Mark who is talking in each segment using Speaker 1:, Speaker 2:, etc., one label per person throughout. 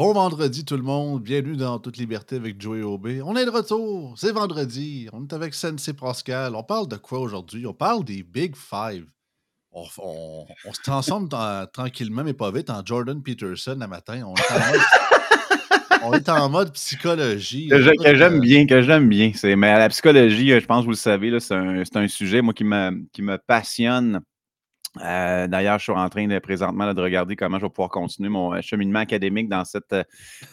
Speaker 1: Bon vendredi tout le monde, bienvenue dans Toute Liberté avec Joey Aubé. On est de retour, c'est vendredi, on est avec Sensei Pascal. On parle de quoi aujourd'hui? On parle des Big Five. On, on- on se transforme dans- tranquillement, mais pas vite, en Jordan Peterson le matin. On est en mode, on est en mode psychologie.
Speaker 2: Que je-
Speaker 1: Écoute,
Speaker 2: que j'aime
Speaker 1: euh,
Speaker 2: bien, que j'aime bien. C'est, mais la psychologie, euh, je pense que vous le savez, là, c'est, un, c'est un sujet, moi, qui me, qui me passionne. Euh, d'ailleurs, je suis en train de présentement de regarder comment je vais pouvoir continuer mon euh, cheminement académique dans cette, euh,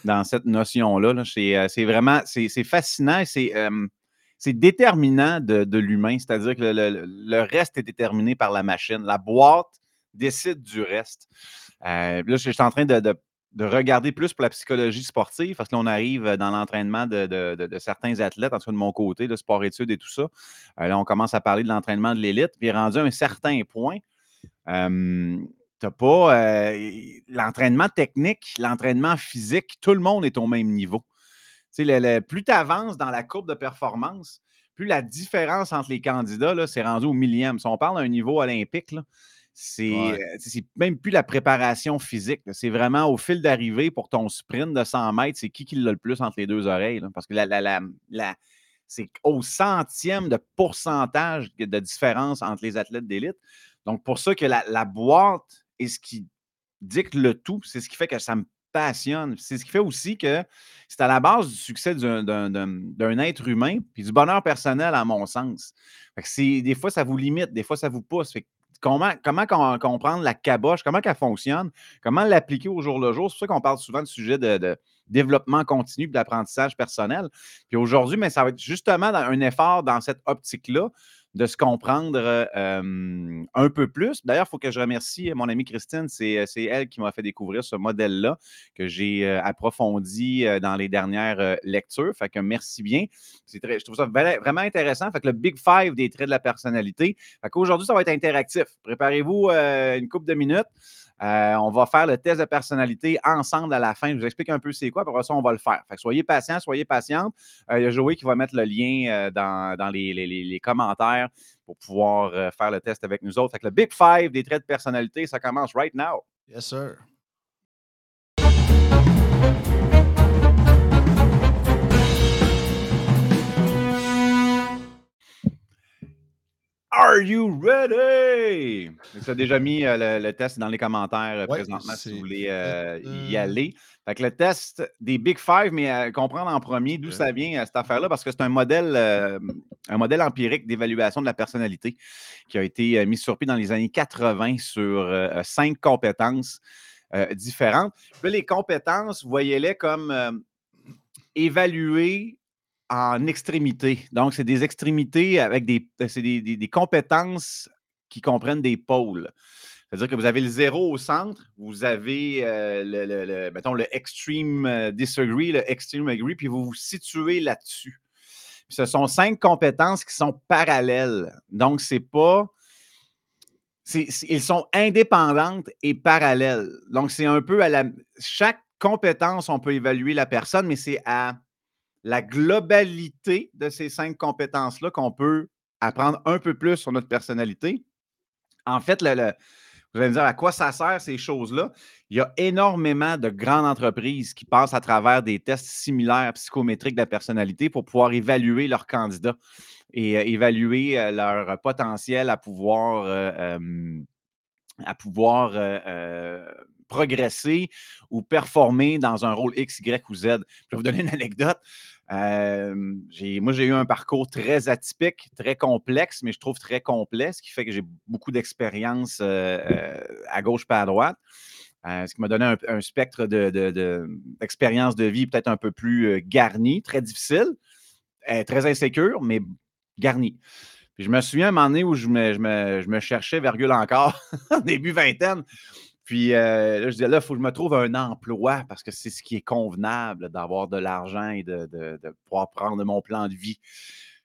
Speaker 2: dans cette notion-là. là. C'est, vraiment c'est, fascinant et c'est, déterminant de, l'humain. C'est-à-dire que le, le- le reste est déterminé par la machine. La boîte décide du reste. Là, je suis en train de, de- de regarder plus pour la psychologie sportive parce que là, on arrive dans l'entraînement de, de- de- certains athlètes, en tout cas de mon côté, de sport-études et tout ça. Là, on commence à parler de l'entraînement de l'élite. Puis rendu à un certain point, euh, t'as pas euh, l'entraînement technique, l'entraînement physique, tout le monde est au même niveau. Le- le- plus tu avances dans la courbe de performance, plus la différence entre les candidats, là, c'est rendu au millième. Si on parle d'un niveau olympique, là, c'est
Speaker 1: Ouais.
Speaker 2: euh, c'est- même plus la préparation physique. là. C'est vraiment au fil d'arrivée pour ton sprint de 100 mètres, c'est qui qui l'a le plus entre les deux oreilles. là. parce que la, la- la- la- c'est au centième de pourcentage de différence entre les athlètes d'élite. Donc, pour ça que la, boîte est ce qui dicte le tout, c'est ce qui fait que ça me passionne. C'est ce qui fait aussi que c'est à la base du succès d'un- être humain, puis du bonheur personnel, à mon sens. Que des fois, ça vous limite, des fois, ça vous pousse. Fait comment, comment com- comprendre la caboche, comment elle fonctionne, comment l'appliquer au jour le jour? C'est pour ça qu'on parle souvent du sujet de, développement continu et d'apprentissage personnel. Puis aujourd'hui, mais ça va être justement un effort dans cette optique-là de se comprendre euh, un peu plus. D'ailleurs, il faut que je remercie mon amie Christine. C'est c'est elle qui m'a fait découvrir ce modèle-là que j'ai euh, approfondi euh, dans les dernières euh, lectures. Fait que merci bien. Très- je trouve ça vra- vraiment intéressant. Fait que le Big Five des traits de la personnalité. Fait qu'aujourd'hui, ça va être interactif. Préparez-vous euh, une couple de minutes. Euh, on va faire le test de personnalité ensemble à la fin. Je vous explique un peu c'est quoi, après ça, on va le faire. Fait que soyez patients, soyez patientes. Euh, il y a Joey qui va mettre le lien euh, dans, les, commentaires pour pouvoir faire le test avec nous autres. Que le Big Five des traits de personnalité, ça commence right now.
Speaker 1: Yes, sir.
Speaker 2: Are you ready? Tu as déjà mis euh, le, le test dans les commentaires euh,
Speaker 1: Ouais,
Speaker 2: présentement si vous voulez euh, y aller. Fait que le test des Big Five, mais comprendre en premier d'où ça vient, cette affaire-là, parce que c'est un modèle, un modèle empirique d'évaluation de la personnalité qui a été mis sur pied dans les années 80 sur cinq compétences différentes. Puis les compétences, voyez-les comme évaluées en extrémité. Donc, c'est des extrémités avec des, c'est des, des- des compétences qui comprennent des pôles. C'est-à-dire que vous avez le zéro au centre, vous avez euh, le, le- mettons, le extreme euh, disagree, le extreme agree, puis vous vous situez là-dessus. Ce sont cinq compétences qui sont parallèles. Donc, c'est pas. ils sont indépendantes et parallèles. Donc, c'est un peu à la. Chaque compétence, on peut évaluer la personne, mais c'est à la globalité de ces cinq compétences-là qu'on peut apprendre un peu plus sur notre personnalité. En fait, vous allez me dire à quoi ça sert ces choses-là? Il y a énormément de grandes entreprises qui passent à travers des tests similaires psychométriques de la personnalité pour pouvoir évaluer leurs candidats et euh, évaluer euh, leur potentiel à pouvoir, euh, progresser ou performer dans un rôle X, Y ou Z. Je vais vous donner une anecdote. Euh, moi, j'ai eu un parcours très atypique, très complexe, mais je trouve très complet, ce qui fait que j'ai beaucoup d'expérience euh, euh, à gauche pas à droite. Ce qui m'a donné un, spectre de- de- de- d'expérience de, vie peut-être un peu plus garni, très difficile, très insécure, mais garni. Je me souviens à un moment donné où je me- je me cherchais, virgule encore, début vingtaine. Puis euh, là, je disais, là, il faut que je me trouve un emploi parce que c'est ce qui est convenable d'avoir de l'argent et de, pouvoir prendre mon plan de vie.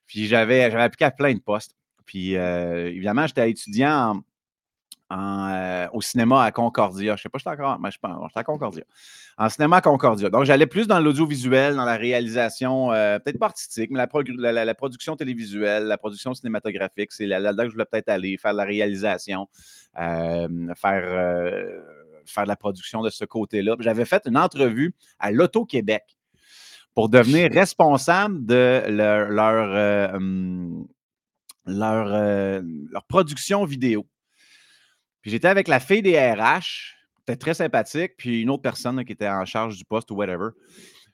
Speaker 2: Puis j'avais, j'avais appliqué à plein de postes. Puis euh, évidemment, j'étais étudiant en- euh, au cinéma à Concordia. Je ne sais pas, j'étais encore, mais je pense, j'étais à Concordia. En cinéma à Concordia. Donc, j'allais plus dans l'audiovisuel, dans la réalisation, euh, peut-être pas artistique, mais la, production télévisuelle, la production cinématographique. C'est là- là-dedans que je voulais peut-être aller, faire de la réalisation, euh, faire, faire de la production de ce côté-là. J'avais fait une entrevue à l'Auto-Québec pour devenir responsable de leur, leur, hum, leur, leur, production vidéo. Puis j'étais avec la fille des RH, c'était très sympathique, puis une autre personne qui était en charge du poste ou whatever.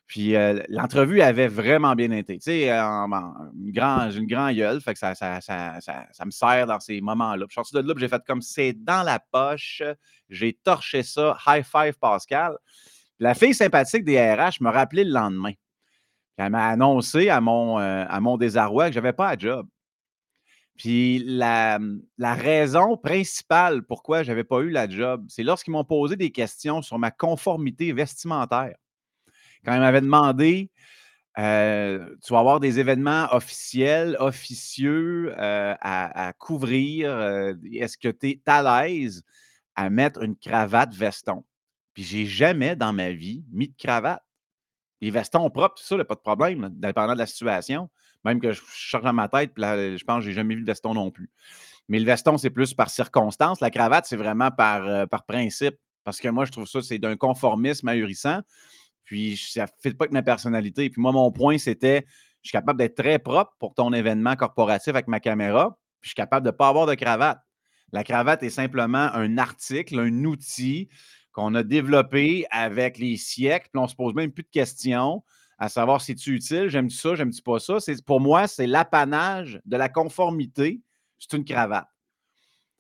Speaker 2: Puis euh, l'entrevue avait vraiment bien été. Tu sais, une grande une grand gueule, fait que ça, ça, me sert dans ces moments-là. je suis sorti de là, j'ai fait comme c'est dans la poche. J'ai torché ça. High five, Pascal. La fille sympathique des RH me rappelait le lendemain. Elle m'a annoncé à mon, euh, à mon désarroi que je n'avais pas de job. Puis la, la, raison principale pourquoi je n'avais pas eu la job, c'est lorsqu'ils m'ont posé des questions sur ma conformité vestimentaire quand il m'avait demandé tu vas avoir des événements officiels, officieux à, couvrir. Est-ce que tu es à l'aise à mettre une cravate veston? Puis j'ai jamais dans ma vie mis de cravate. Les vestons propres, ça, il pas de problème, dépendant de la situation. Même que je charge dans ma tête, je pense que j'ai jamais vu de veston non plus. Mais le veston, c'est plus par circonstance. La cravate, c'est vraiment par, par principe. Parce que moi, je trouve ça, c'est d'un conformisme ahurissant. Puis ça ne fait pas avec ma personnalité. Puis moi, mon point, c'était je suis capable d'être très propre pour ton événement corporatif avec ma caméra. Puis je suis capable de ne pas avoir de cravate. La cravate est simplement un article, un outil qu'on a développé avec les siècles. Puis on ne se pose même plus de questions à savoir si tu utile, j'aime-tu ça, j'aime-tu pas ça? Pour moi, c'est l'apanage de la conformité. C'est une cravate.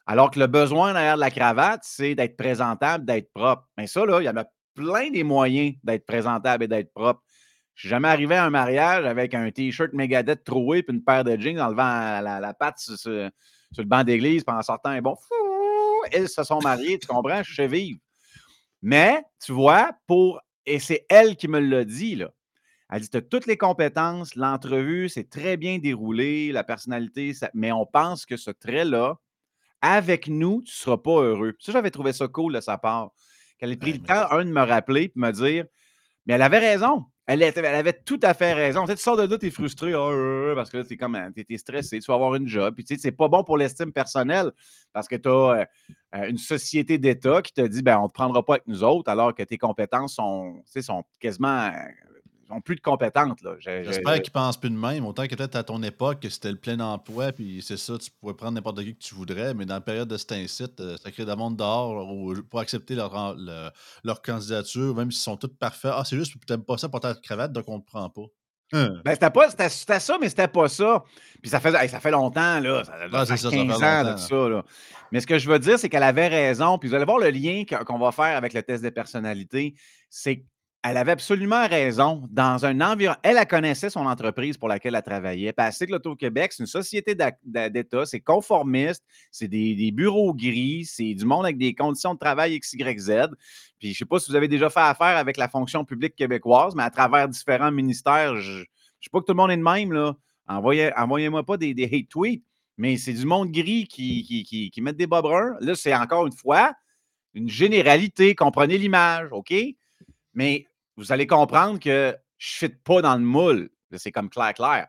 Speaker 2: Alors que le besoin derrière la cravate, c'est d'être présentable, d'être propre. Mais ça, là, il y en a plein des moyens d'être présentable et d'être propre. Je suis jamais arrivé à un mariage avec un T-shirt Megadeth troué et une paire de jeans en levant la, patte sur, le banc d'église puis en sortant un bon Ils se sont mariés, tu comprends? Je sais vivre. Mais, tu vois, pour. Et c'est elle qui me l'a dit, là. Elle dit Tu as toutes les compétences, l'entrevue, c'est très bien déroulé, la personnalité, mais on pense que ce trait-là, avec nous, tu ne seras pas heureux. Ça, j'avais trouvé ça cool de sa part qu'elle ait pris le temps, un, de me rappeler et me dire Mais elle avait raison. Elle, avait tout à fait raison. Tu, sors de là, tu es frustré ah, euh, parce que là, tu es, comme, es, stressé, tu vas avoir une job. Puis, tu sais, c'est pas bon pour l'estime personnelle parce que tu as euh, euh, une société d'État qui te dit ben, on ne te prendra pas avec nous autres alors que tes compétences sont, sont quasiment plus de compétences.
Speaker 1: J'espère qu'ils ne pensent plus de même. Autant que peut-être à ton époque, c'était le plein emploi, puis c'est ça, tu pouvais prendre n'importe qui que tu voudrais, mais dans la période de cet incite, euh, ça crée des monde dehors pour accepter leur, leur, candidature, même s'ils sont tous parfaits. Ah, c'est juste que tu n'aimes pas ça pour ta cravate, donc on ne te prend pas.
Speaker 2: Hein. Ben, c'était, pas, c'était, ça, mais c'était pas ça. Puis ça fait, ça fait longtemps, là. Ça, ah, fait 15 ans de ça, là. Mais ce que je veux dire, c'est qu'elle avait raison. Puis vous allez voir le lien qu'on va faire avec le test de personnalité. C'est elle avait absolument raison. Dans un environnement, elle, connaissait son entreprise pour laquelle elle travaillait. Puis elle que l'Auto-Québec, c'est une société d'État, c'est conformiste, c'est des, bureaux gris, c'est du monde avec des conditions de travail XYZ. Puis je ne sais pas si vous avez déjà fait affaire avec la fonction publique québécoise, mais à travers différents ministères, je ne sais pas que tout le monde est de même. Là. Envoyez, moi pas des, hate tweets, mais c'est du monde gris qui, met des bas bruns. Là, c'est encore une fois une généralité. Comprenez l'image, OK? Mais vous allez comprendre que je ne fit pas dans le moule. C'est comme clair, clair.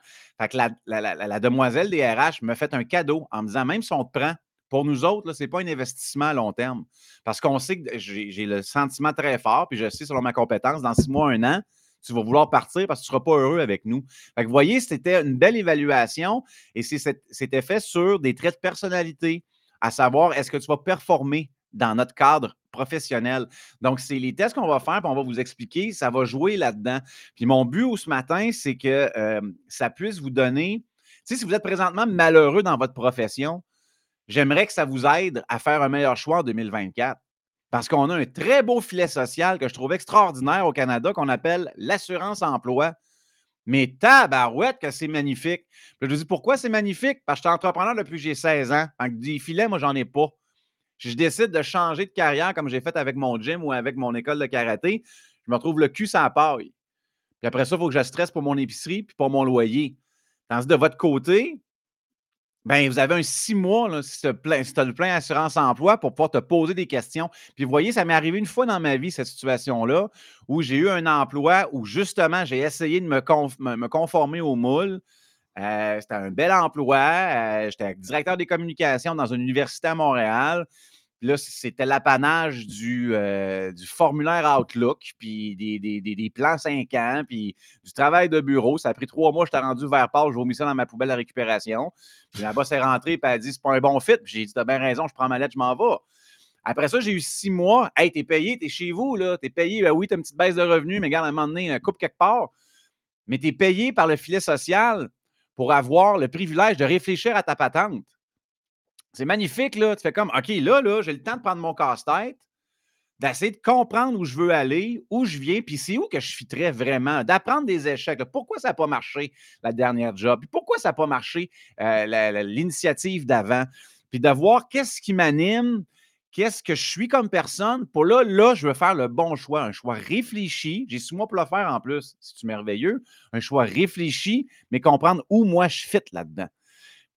Speaker 2: La, demoiselle des RH me fait un cadeau en me disant même si on te prend, pour nous autres, ce n'est pas un investissement à long terme. Parce qu'on sait que j'ai le sentiment très fort, puis je sais selon ma compétence, dans six mois, un an, tu vas vouloir partir parce que tu ne seras pas heureux avec nous. Vous voyez, c'était une belle évaluation et c'était fait sur des traits de personnalité, à savoir est-ce que tu vas performer dans notre cadre professionnel. Donc, c'est les tests qu'on va faire, puis on va vous expliquer, ça va jouer là-dedans. Puis mon but ce matin, c'est que euh, ça puisse vous donner, si vous êtes présentement malheureux dans votre profession, j'aimerais que ça vous aide à faire un meilleur choix en 2024. Parce qu'on a un très beau filet social que je trouve extraordinaire au Canada qu'on appelle l'assurance emploi. Mais tabarouette que c'est magnifique. je vous dis pourquoi c'est magnifique? Parce que je suis entrepreneur depuis que j'ai 16 ans. Donc, des filets, moi, j'en ai pas je décide de changer de carrière comme j'ai fait avec mon gym ou avec mon école de karaté, je me retrouve le cul sans paille. Puis après ça, il faut que je stresse pour mon épicerie puis pour mon loyer. Tandis de votre côté, ben, vous avez un six mois, là, si tu as, le plein assurance emploi, pour pouvoir te poser des questions. Puis vous voyez, ça m'est arrivé une fois dans ma vie, cette situation-là, où j'ai eu un emploi où justement, j'ai essayé de me, me, conformer au moule. Euh, c'était un bel emploi. Euh, j'étais directeur des communications dans une université à Montréal. Là, c'était l'apanage du, euh, du formulaire Outlook, puis des, plans 5 ans, puis du travail de bureau. Ça a pris trois mois, je t'ai rendu vers Paul, j'ai mis ça dans ma poubelle de récupération. Puis là-bas, c'est rentré, puis elle a dit c'est pas un bon fit. Puis j'ai dit t'as bien raison, je prends ma lettre, je m'en vais. Après ça, j'ai eu six mois. Hey, t'es payé, t'es chez vous, là. T'es payé. Ben oui, t'as une petite baisse de revenus, mais regarde, à un moment donné, un coupe quelque part. Mais t'es payé par le filet social pour avoir le privilège de réfléchir à ta patente. C'est magnifique, là. Tu fais comme, OK, là, là, j'ai le temps de prendre mon casse-tête, d'essayer de comprendre où je veux aller, où je viens, puis c'est où que je fitterais vraiment, d'apprendre des échecs. Pourquoi ça n'a pas marché la dernière job? Puis pourquoi ça n'a pas marché euh, l'initiative d'avant? Puis de voir qu'est-ce qui m'anime, qu'est-ce que je suis comme personne. Pour là, là, je veux faire le bon choix, un choix réfléchi. J'ai six mois pour le faire en plus, c'est merveilleux? Un choix réfléchi, mais comprendre où moi je fit là-dedans.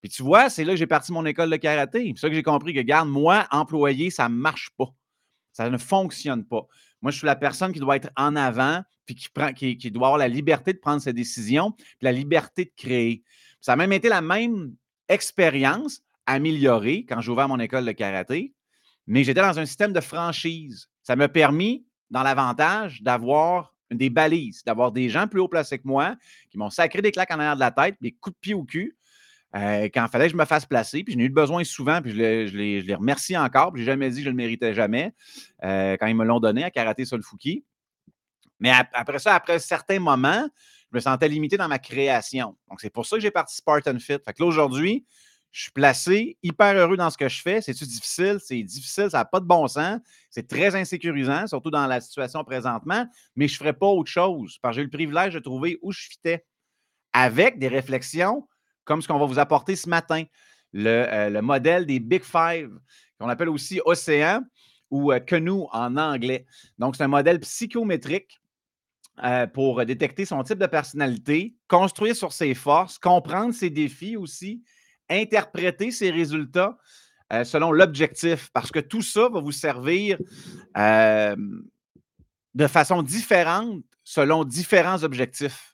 Speaker 2: Puis tu vois, c'est là que j'ai parti mon école de karaté. C'est ça que j'ai compris que, garde, moi, employé, ça ne marche pas. Ça ne fonctionne pas. Moi, je suis la personne qui doit être en avant, puis qui, prend, qui, doit avoir la liberté de prendre ses décisions, puis la liberté de créer. Ça a même été la même expérience améliorée quand j'ai ouvert mon école de karaté, mais j'étais dans un système de franchise. Ça m'a permis, dans l'avantage, d'avoir des balises, d'avoir des gens plus haut placés que moi qui m'ont sacré des claques en arrière de la tête, des coups de pied au cul, euh, quand il fallait que je me fasse placer, puis j'en ai eu besoin souvent, puis je les, je remercie encore, puis je n'ai jamais dit que je ne le méritais jamais euh, quand ils me l'ont donné à Karaté Solfuki. Mais après ça, après certains moments, je me sentais limité dans ma création. Donc, c'est pour ça que j'ai parti Spartan Fit. Fait que là, aujourd'hui, je suis placé, hyper heureux dans ce que je fais. C'est-tu difficile? C'est difficile, ça n'a pas de bon sens. C'est très insécurisant, surtout dans la situation présentement, mais je ne ferai pas autre chose parce que j'ai eu le privilège de trouver où je fitais avec des réflexions comme ce qu'on va vous apporter ce matin, le, euh, modèle des Big Five, qu'on appelle aussi Océan ou euh, Canoe en anglais. Donc, c'est un modèle psychométrique euh, pour détecter son type de personnalité, construire sur ses forces, comprendre ses défis aussi, interpréter ses résultats selon l'objectif, parce que tout ça va vous servir de façon différente selon différents objectifs.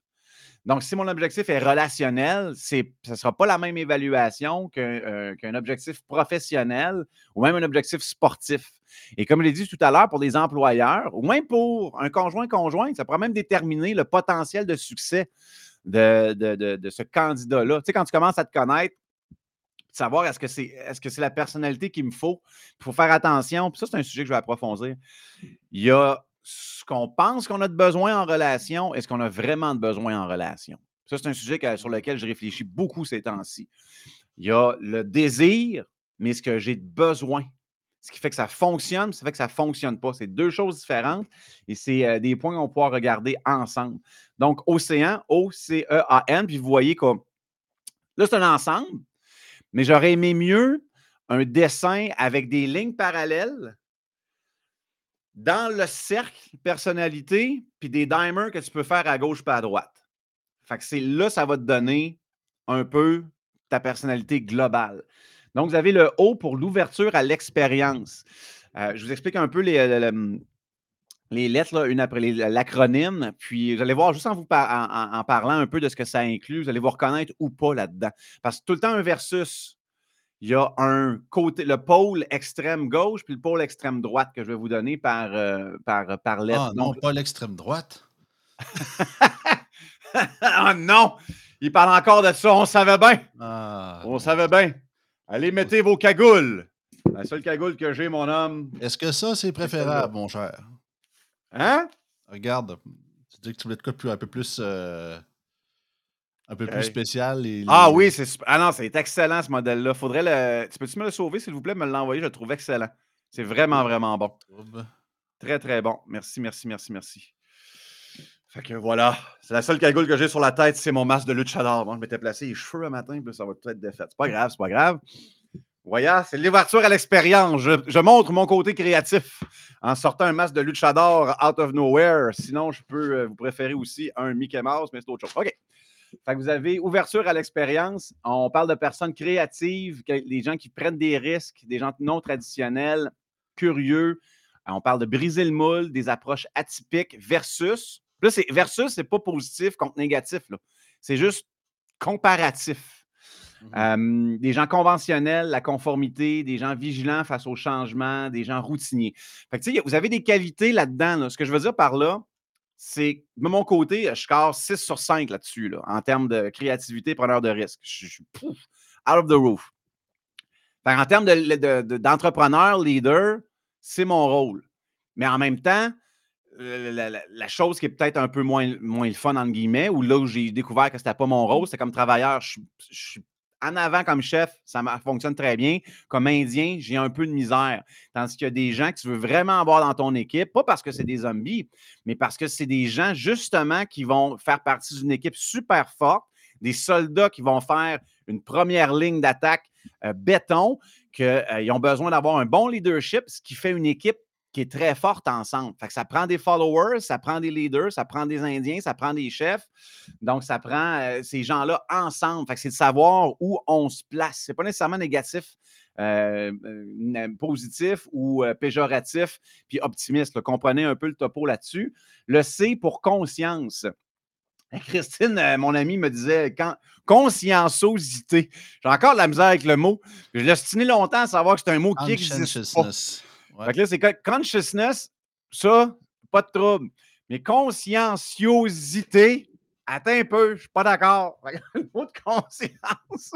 Speaker 2: Donc, si mon objectif est relationnel, ce ne sera pas la même évaluation euh, qu'un objectif professionnel ou même un objectif sportif. Et comme je l'ai dit tout à l'heure, pour des employeurs ou même pour un conjoint-conjoint, ça pourra même déterminer le potentiel de succès de, de, ce candidat-là. Tu sais, quand tu commences à te connaître, savoir est-ce que c'est est-ce que c'est la personnalité qu'il me faut. Il faut faire attention. Puis ça, c'est un sujet que je vais approfondir. Il y a ce qu'on pense qu'on a de besoin en relation, est-ce qu'on a vraiment de besoin en relation? Ça, c'est un sujet sur lequel je réfléchis beaucoup ces temps-ci. Il y a le désir, mais ce que j'ai de besoin. Ce qui fait que ça fonctionne, ce qui fait que ça ne fonctionne pas. C'est deux choses différentes et c'est euh, des points qu'on pourra regarder ensemble. Donc, océan, O-C-E-A-N, puis vous voyez que là, c'est un ensemble, mais j'aurais aimé mieux un dessin avec des lignes parallèles dans le cercle personnalité, puis des dimers que tu peux faire à gauche pas à droite. Fait que c'est là, ça va te donner un peu ta personnalité globale. Donc, vous avez le O pour l'ouverture à l'expérience. Euh, je vous explique un peu les, les, lettres, une après l'acronyme, puis vous allez voir, juste en vous en, parlant un peu de ce que ça inclut, vous allez vous reconnaître ou pas là-dedans. Parce que tout le temps, un versus, il y a un côté, le pôle extrême gauche puis le pôle extrême droite que je vais vous donner par, euh, par, par lettre.
Speaker 1: Ah non, pas l'extrême droite.
Speaker 2: ah non! Il parle encore de ça, on savait bien. Ah, on savait bien. Allez, mettez vos cagoules. La seule cagoule que j'ai, mon homme.
Speaker 1: Est-ce que ça, c'est préférable, mon cher?
Speaker 2: Hein?
Speaker 1: Regarde, tu dis que tu voulais de quoi un peu plus. Euh, un peu plus spécial.
Speaker 2: Ah oui, c'est Ah non, c'est excellent ce modèle-là. Faudrait le. Tu peux-tu me le sauver, s'il vous plaît, me l'envoyer? Je le trouve excellent. C'est vraiment, vraiment bon. Très, très bon. Merci, merci, merci, merci. Fait que voilà. C'est la seule cagoule que j'ai sur la tête, c'est mon masque de luchador. Bon, je m'étais placé les cheveux un matin, puis ça va peut-être défait. C'est pas grave, c'est pas grave. Voyez, c'est l'ouverture à l'expérience. Je, je, montre mon côté créatif en sortant un masque de luchador out of nowhere. Sinon, je peux euh, vous préférer aussi un Mickey Mouse, mais c'est autre chose. OK. Fait que vous avez ouverture à l'expérience. On parle de personnes créatives, des gens qui prennent des risques, des gens non traditionnels, curieux. Euh, on parle de briser le moule, des approches atypiques versus. Là, c'est versus, c'est pas positif contre négatif. C'est juste comparatif. Mmh des gens conventionnels, la conformité, des gens vigilants face aux changements, des gens routiniers. Fait que, vous avez des qualités là-dedans. Ce que je veux dire par là, c'est de mon côté, je score 6 sur 5 là-dessus, là, en termes de créativité, preneur de risque. Je suis out of the roof. en termes d'entrepreneur, de, leader, c'est mon rôle. Mais en même temps, la, chose qui est peut-être un peu moins, moins fun, entre guillemets, ou là où j'ai découvert que ce n'était pas mon rôle, c'est comme travailleur, je suis en avant comme chef, ça fonctionne très bien. Comme Indien, j'ai un peu de misère. Tandis qu'il y a des gens que tu veux vraiment avoir dans ton équipe, pas parce que c'est des zombies, mais parce que c'est des gens justement qui vont faire partie d'une équipe super forte, des soldats qui vont faire une première ligne d'attaque euh, béton, qu'ils euh, ont besoin d'avoir un bon leadership, ce qui fait une équipe qui est très forte ensemble. Fait que ça prend des followers, ça prend des leaders, ça prend des Indiens, ça prend des chefs. Donc, ça prend euh, ces gens-là ensemble. Fait que c'est de savoir où on se place. Ce n'est pas nécessairement négatif, euh, euh, positif ou péjoratif, puis optimiste. Comprenez un peu le topo là-dessus. Le C pour conscience. Christine, mon ami, me disait quand, conscienciosité. J'ai encore de la misère avec le mot. Je l'ai stiné longtemps à savoir que c'est un mot qui existe. Pas. Fait que là, c'est consciousness, ça, pas de trouble. Mais conscienciosité, attends un peu, je suis pas d'accord. Le mot de conscience.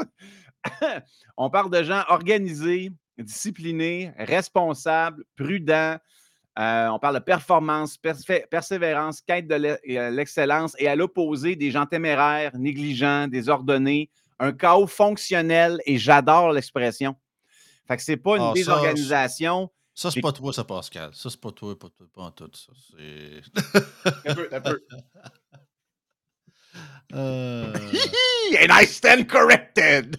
Speaker 2: On parle de gens organisés, disciplinés, responsables, prudents. Euh, on parle de performance, persévérance, quête de euh, l'excellence et à l'opposé, des gens téméraires, négligents, désordonnés, un chaos fonctionnel et j'adore l'expression. Fait que c'est pas une ah, désorganisation,
Speaker 1: ça, c'est pas toi, ça, Pascal. Ça, c'est pas toi, pas, toi, pas en tout. Ça, c'est.
Speaker 2: un peu, un peu. Euh... And I stand corrected!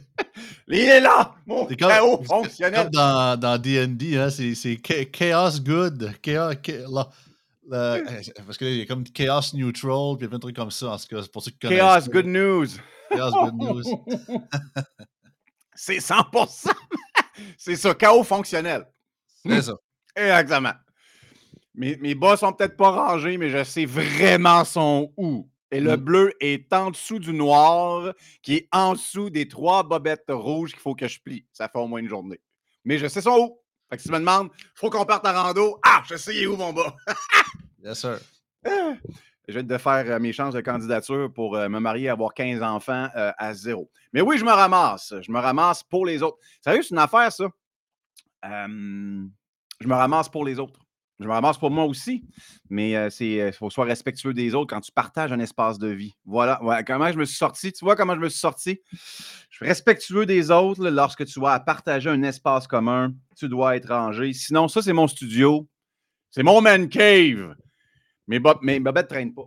Speaker 2: Il est là! Mon chaos fonctionnel!
Speaker 1: Comme dans, dans D&D, hein, c'est chaos good. Chaos, chaos là, parce qu'il y a comme chaos neutral, puis il y a plein de trucs comme ça. En cas, c'est pour ceux qui
Speaker 2: connaissent. Chaos good news!
Speaker 1: Chaos good news.
Speaker 2: c'est 100%! c'est ça, chaos fonctionnel.
Speaker 1: C'est ça.
Speaker 2: Exactement. Mes, mes bas sont peut-être pas rangés, mais je sais vraiment son où. Et le mm. bleu est en dessous du noir, qui est en dessous des trois bobettes rouges qu'il faut que je plie. Ça fait au moins une journée. Mais je sais son où. Fait que si tu me demandes, faut qu'on parte en rando. Ah, je sais où mon bas?
Speaker 1: yes, sir.
Speaker 2: Je viens de faire euh, mes chances de candidature pour euh, me marier et avoir 15 enfants euh, à zéro. Mais oui, je me ramasse. Je me ramasse pour les autres. Sérieux, c'est une affaire, ça je me ramasse pour les autres. Je me ramasse pour moi aussi, mais il faut soit respectueux des autres quand tu partages un espace de vie. Voilà, comment je me suis sorti. Tu vois comment je me suis sorti? Je suis respectueux des autres lorsque tu vas partager un espace commun. Tu dois être rangé. Sinon, ça, c'est mon studio. C'est mon man cave. Mais, Bob, mais ne traîne pas.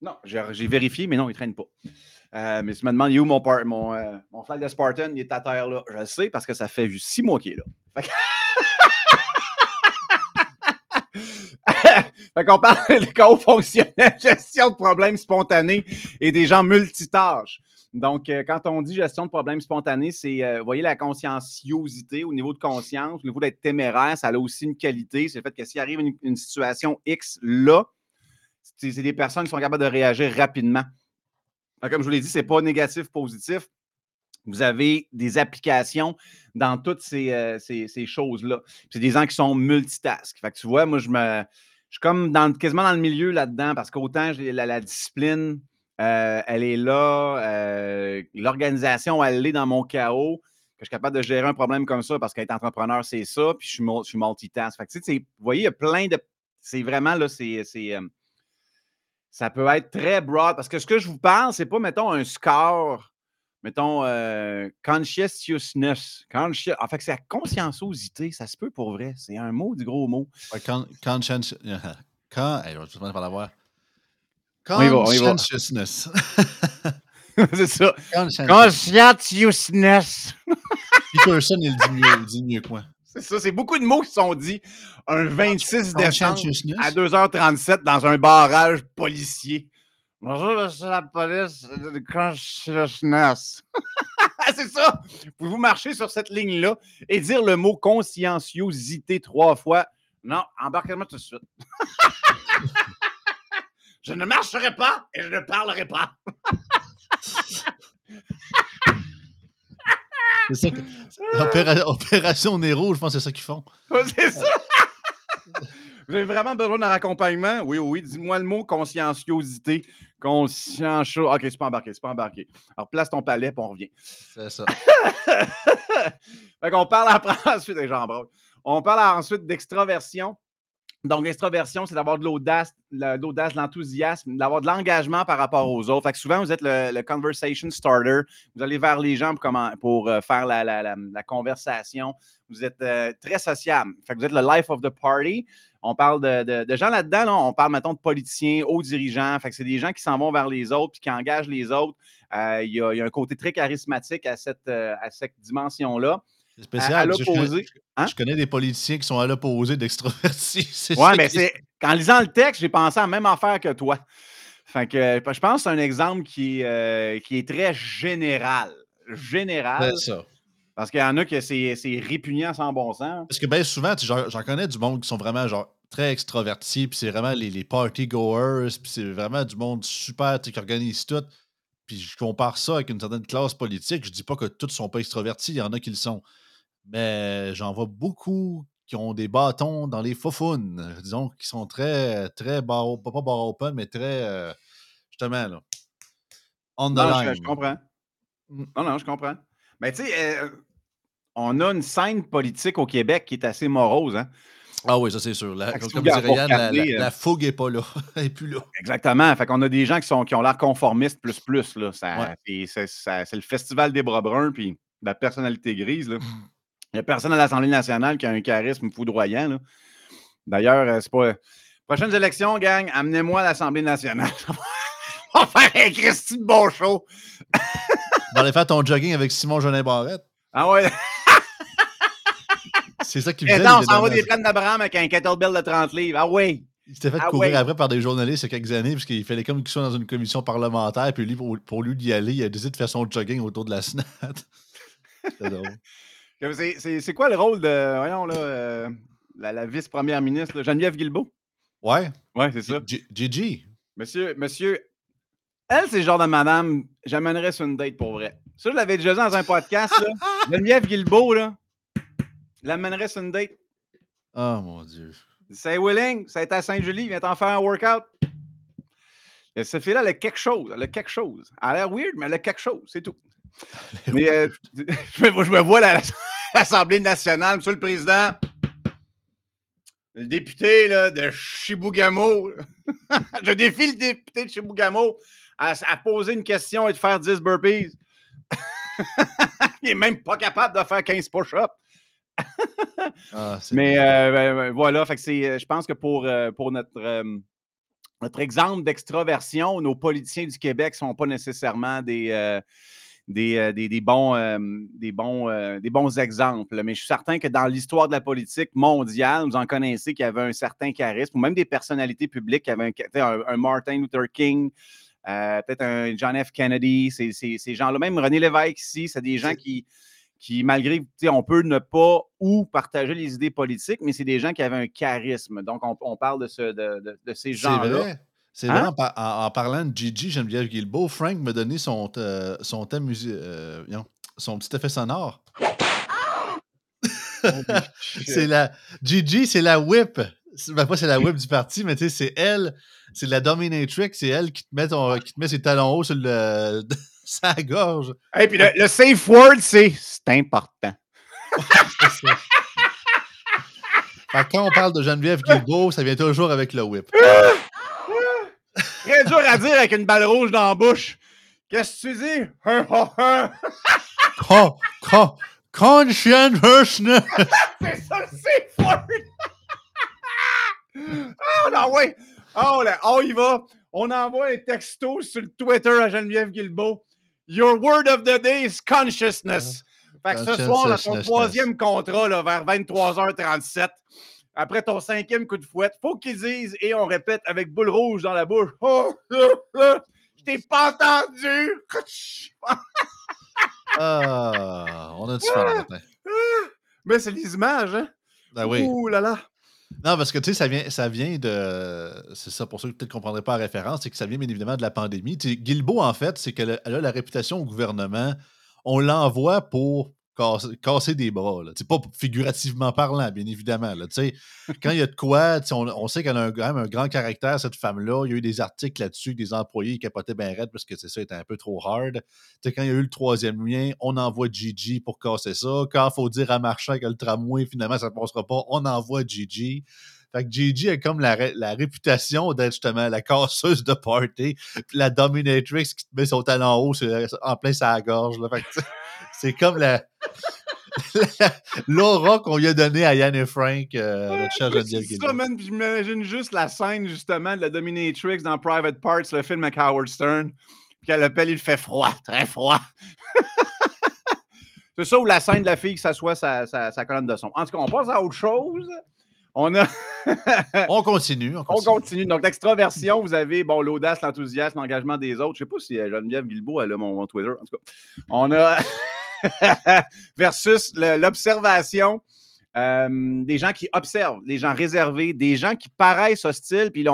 Speaker 2: Non, j'ai vérifié, mais non, il ne traîne pas. mais tu me demandes, où mon, mon, mon flag de Spartan? Il est à terre là. Je le sais parce que ça fait six mois qu'il est là. fait qu'on parle de chaos fonctionnel, gestion de problèmes spontanés et des gens multitâches. Donc, euh, quand on dit gestion de problèmes spontanés, c'est, euh, vous voyez, la conscienciosité au niveau de conscience, au niveau d'être téméraire, ça a aussi une qualité. C'est le fait que s'il arrive une, situation X là, c'est des personnes qui sont capables de réagir rapidement. comme je vous l'ai dit, ce n'est pas négatif, positif. Vous avez des applications dans toutes ces, euh, choses-là. C'est des gens qui sont multitask. Fait que tu vois, moi, je me je suis comme dans, quasiment dans le milieu là-dedans parce qu'autant la, la discipline, euh, elle est là, euh, l'organisation, elle est dans mon chaos, que je suis capable de gérer un problème comme ça parce qu'être entrepreneur, c'est ça, puis je suis, multitask. Fait que, tu sais, vous voyez, il y a plein de. C'est vraiment là, c'est. Euh, ça peut être très broad parce que ce que je vous parle, c'est pas, mettons, un score mettons, euh. Consci... En fait, c'est la conscienciosité, ça se peut pour vrai. C'est un mot du gros mot.
Speaker 1: Ouais, con, conscience... Quand... Hey, je vais pas l'avoir. Conscientiousness.
Speaker 2: c'est ça. Conscientiousness.
Speaker 1: Peterson, il dit mieux, il dit mieux que moi.
Speaker 2: C'est ça, c'est beaucoup de mots qui sont dits un 26 décembre à 2h37 dans un barrage policier. Bonjour, c'est la police de consciousness. c'est ça. Pouvez-vous marcher sur cette ligne-là et dire le mot conscienciosité trois fois? Non, embarquez-moi tout de suite. je ne marcherai pas et je ne parlerai pas.
Speaker 1: C'est ça. que- Opération Nero, je pense que c'est ça qu'ils font.
Speaker 2: c'est ça! Vous avez vraiment besoin d'un accompagnement? Oui, oui, dis-moi le mot conscienciosité. Conscience. Ok, c'est pas embarqué, c'est pas embarqué. Alors, place ton palais, puis on revient.
Speaker 1: C'est ça.
Speaker 2: fait qu'on parle après, ensuite, des gens On parle ensuite d'extraversion. Donc, l'extraversion, c'est d'avoir de l'audace, l'audace, l'enthousiasme, d'avoir de l'engagement par rapport aux autres. Fait que souvent, vous êtes le, conversation starter. Vous allez vers les gens pour, euh, faire la, conversation. Vous êtes euh, très sociable. Fait que vous êtes le life of the party. On parle de, gens là-dedans. Là, on parle, mettons, de politiciens, hauts dirigeants. Fait que c'est des gens qui s'en vont vers les autres puis qui engagent les autres. Euh, il, y a, un côté très charismatique à cette dimension-là.
Speaker 1: C'est spécial. À, l'opposé. Je, hein? je, connais des politiciens qui sont à l'opposé d'extrovertis.
Speaker 2: Oui, mais c'est. En lisant le texte, j'ai pensé à la même affaire que toi. Fait que je pense que c'est un exemple qui, euh, qui est très général. Général.
Speaker 1: C'est ça.
Speaker 2: Parce qu'il y en a que c'est répugnant sans bon sens.
Speaker 1: Parce que bien souvent, j'en connais du monde qui sont vraiment genre très extrovertis, puis c'est vraiment les, les party goers, puis c'est vraiment du monde super qui organise tout. Puis je compare ça avec une certaine classe politique. Je dis pas que tous ne sont pas extrovertis, il y en a qui le sont. Mais j'en vois beaucoup qui ont des bâtons dans les faufounes, disons, qui sont très, très bar, pas bar open, mais très, euh, justement, là, on the
Speaker 2: non,
Speaker 1: line.
Speaker 2: Je, je, comprends. Non, non, je comprends. Mais tu sais, euh, on a une scène politique au Québec qui est assez morose, hein?
Speaker 1: Ah oui, ça c'est sûr. La, comme dirait Yann, la, la, la, fougue n'est pas là. Elle n'est plus là.
Speaker 2: Exactement. Fait qu'on a des gens qui, sont, qui ont l'air conformistes plus plus. Là. Ça, ouais. C'est le festival des bras bruns puis la personnalité grise. Là. Il n'y a personne à l'Assemblée nationale qui a un charisme foudroyant. D'ailleurs, c'est pas. Prochaines élections, gang, amenez-moi à l'Assemblée nationale. On va faire un Christy de bon show.
Speaker 1: On va aller faire ton jogging avec Simon Jolin Barrette.
Speaker 2: Ah ouais.
Speaker 1: C'est ça qui
Speaker 2: me fait. on s'en va des plaines d'Abraham avec un kettlebell de 30 livres. Ah oui.
Speaker 1: Il s'était fait
Speaker 2: ah
Speaker 1: courir
Speaker 2: ouais.
Speaker 1: après par des journalistes il y a quelques années, parce qu'il fallait comme qu'il soit dans une commission parlementaire, puis lui, pour, pour lui d'y aller, il a décidé de faire son jogging autour de la SNAT. C'était drôle.
Speaker 2: C'est quoi le rôle de, voyons, là, euh, la, la vice-première ministre, là, Geneviève Guilbeault?
Speaker 1: Ouais.
Speaker 2: Ouais, c'est ça.
Speaker 1: Gigi.
Speaker 2: Monsieur, monsieur, elle, c'est le genre de madame, j'amènerais sur une date pour vrai. Ça, je l'avais déjà dit dans un podcast, là. Geneviève Guilbeault, là, l'amènerait sur une date.
Speaker 1: Oh mon Dieu.
Speaker 2: C'est willing, ça été à Saint-Julie, viens t'en faire un workout. Et cette fille-là, elle a quelque chose. Elle a quelque chose. Elle a l'air weird, mais elle a quelque chose, c'est tout. mais euh, je, me, je, me, vois à l'Assemblée nationale, Monsieur le Président, le député là, de Chibougamau. je défie le député de Chibougamau à, à, poser une question et de faire 10 burpees. Il n'est même pas capable de faire 15 push-ups.
Speaker 1: ah,
Speaker 2: Mais euh, ben, voilà, fait que c'est, je pense que pour, euh, pour notre, euh, notre exemple d'extraversion, nos politiciens du Québec ne sont pas nécessairement des, euh, des, des, des, bons, des, bons, des bons exemples. Mais je suis certain que dans l'histoire de la politique mondiale, vous en connaissez qui avaient un certain charisme, ou même des personnalités publiques qui avaient un, un, un Martin Luther King. peut-être un John F. Kennedy, ces, ces, ces gens-là, même René Lévesque ici, c'est des gens qui, qui, malgré, on peut ne pas ou partager les idées politiques, mais c'est des gens qui avaient un charisme. Donc, on, on parle de, ce, de, de, de ces gens-là.
Speaker 1: C'est hein? vrai, en, par, en, en, parlant de Gigi, Geneviève Guilbeault, Frank m'a donné son, euh, son thème musique, euh, son petit effet sonore. c'est la. Gigi, c'est la whip. Ben, pas c'est la whip du parti, mais tu sais, c'est elle, c'est la dominatrix, c'est elle qui te, met ton, qui te met ses talons hauts sur le, sa gorge.
Speaker 2: Et puis le, le, safe word, c'est c'est important.
Speaker 1: fait quand on parle de Geneviève Guilbeault, ça vient toujours avec le whip.
Speaker 2: Très dur à dire avec une balle rouge dans la bouche. Qu'est-ce que tu dis?
Speaker 1: con, con, conscientiousness.
Speaker 2: c'est ça le safe word. oh non, ouais. Oh, là, oh, il va. On envoie un texto sur le Twitter à Geneviève Guilbeault. Your word of the day is consciousness. Fait que ce soir, là, ton troisième contrat là, vers 23h37, après ton cinquième coup de fouette, faut qu'ils disent et on répète avec boule rouge dans la bouche. Oh, je t'ai pas entendu.
Speaker 1: ah, on a du fun matin.
Speaker 2: Mais c'est les images, hein?
Speaker 1: Ben oui.
Speaker 2: Ouh là là.
Speaker 1: Non, parce que tu sais, ça vient, ça vient de. C'est ça, pour ceux qui peut-être ne comprendraient pas la référence, c'est que ça vient bien évidemment de la pandémie. Tu sais, Guilbeault, en fait, c'est qu'elle a la réputation au gouvernement. On l'envoie pour casser, des bras. C'est pas figurativement parlant, bien évidemment. Là. Quand il y a de quoi, on, sait qu'elle a un, quand même un grand caractère, cette femme-là. Il y a eu des articles là-dessus, des employés qui capotaient bien raide parce que c'est ça était un peu trop hard. quand il y a eu le troisième lien, on envoie Gigi pour casser ça. Quand il faut dire à Marchand que le tramway, finalement, ça ne passera pas, on envoie Gigi. Fait que Gigi a comme la, réputation d'être justement la casseuse de party, puis la dominatrix qui te met son talon haut en plein sa gorge. C'est comme la, l'aura qu'on lui a donnée à Yann et Frank, euh,
Speaker 2: ça, J'imagine juste la scène justement de la dominatrix dans Private Parts, le film avec Howard Stern, puis qu'elle appelle, il fait froid, très froid. c'est ça ou la scène de la fille qui s'assoit sa, sa, sa colonne de son. En tout cas, on passe à autre chose. On a.
Speaker 1: on, continue,
Speaker 2: on continue. Donc, l'extraversion, vous avez bon, l'audace, l'enthousiasme, l'engagement des autres. Je ne sais pas si euh, Geneviève Villebois a mon, mon, Twitter. En tout cas, on a. versus l'observation. Euh, des gens qui observent, des gens réservés, des gens qui paraissent hostiles, puis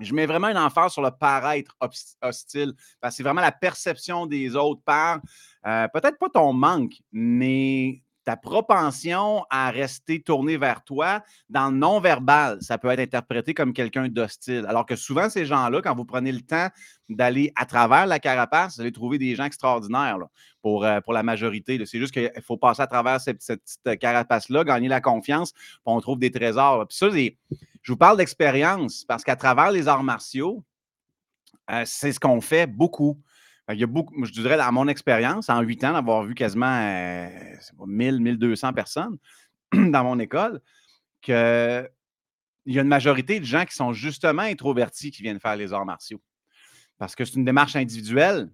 Speaker 2: je mets vraiment une emphase sur le paraître hostile, parce que c'est vraiment la perception des autres par, euh, peut-être pas ton manque, mais ta propension à rester tourné vers toi dans le non-verbal, ça peut être interprété comme quelqu'un d'hostile. Alors que souvent, ces gens-là, quand vous prenez le temps d'aller à travers la carapace, vous allez trouver des gens extraordinaires pour, euh, pour la majorité. C'est juste qu'il faut passer à travers cette, petite carapace-là, gagner la confiance, puis on trouve des trésors. Puis ça, je vous parle d'expérience parce qu'à travers les arts martiaux, euh, c'est ce qu'on fait beaucoup. Il y a beaucoup, je dirais, dans mon expérience, en huit ans, d'avoir vu quasiment 1000, 1200 personnes dans mon école, qu'il y a une majorité de gens qui sont justement introvertis qui viennent faire les arts martiaux. Parce que c'est une démarche individuelle,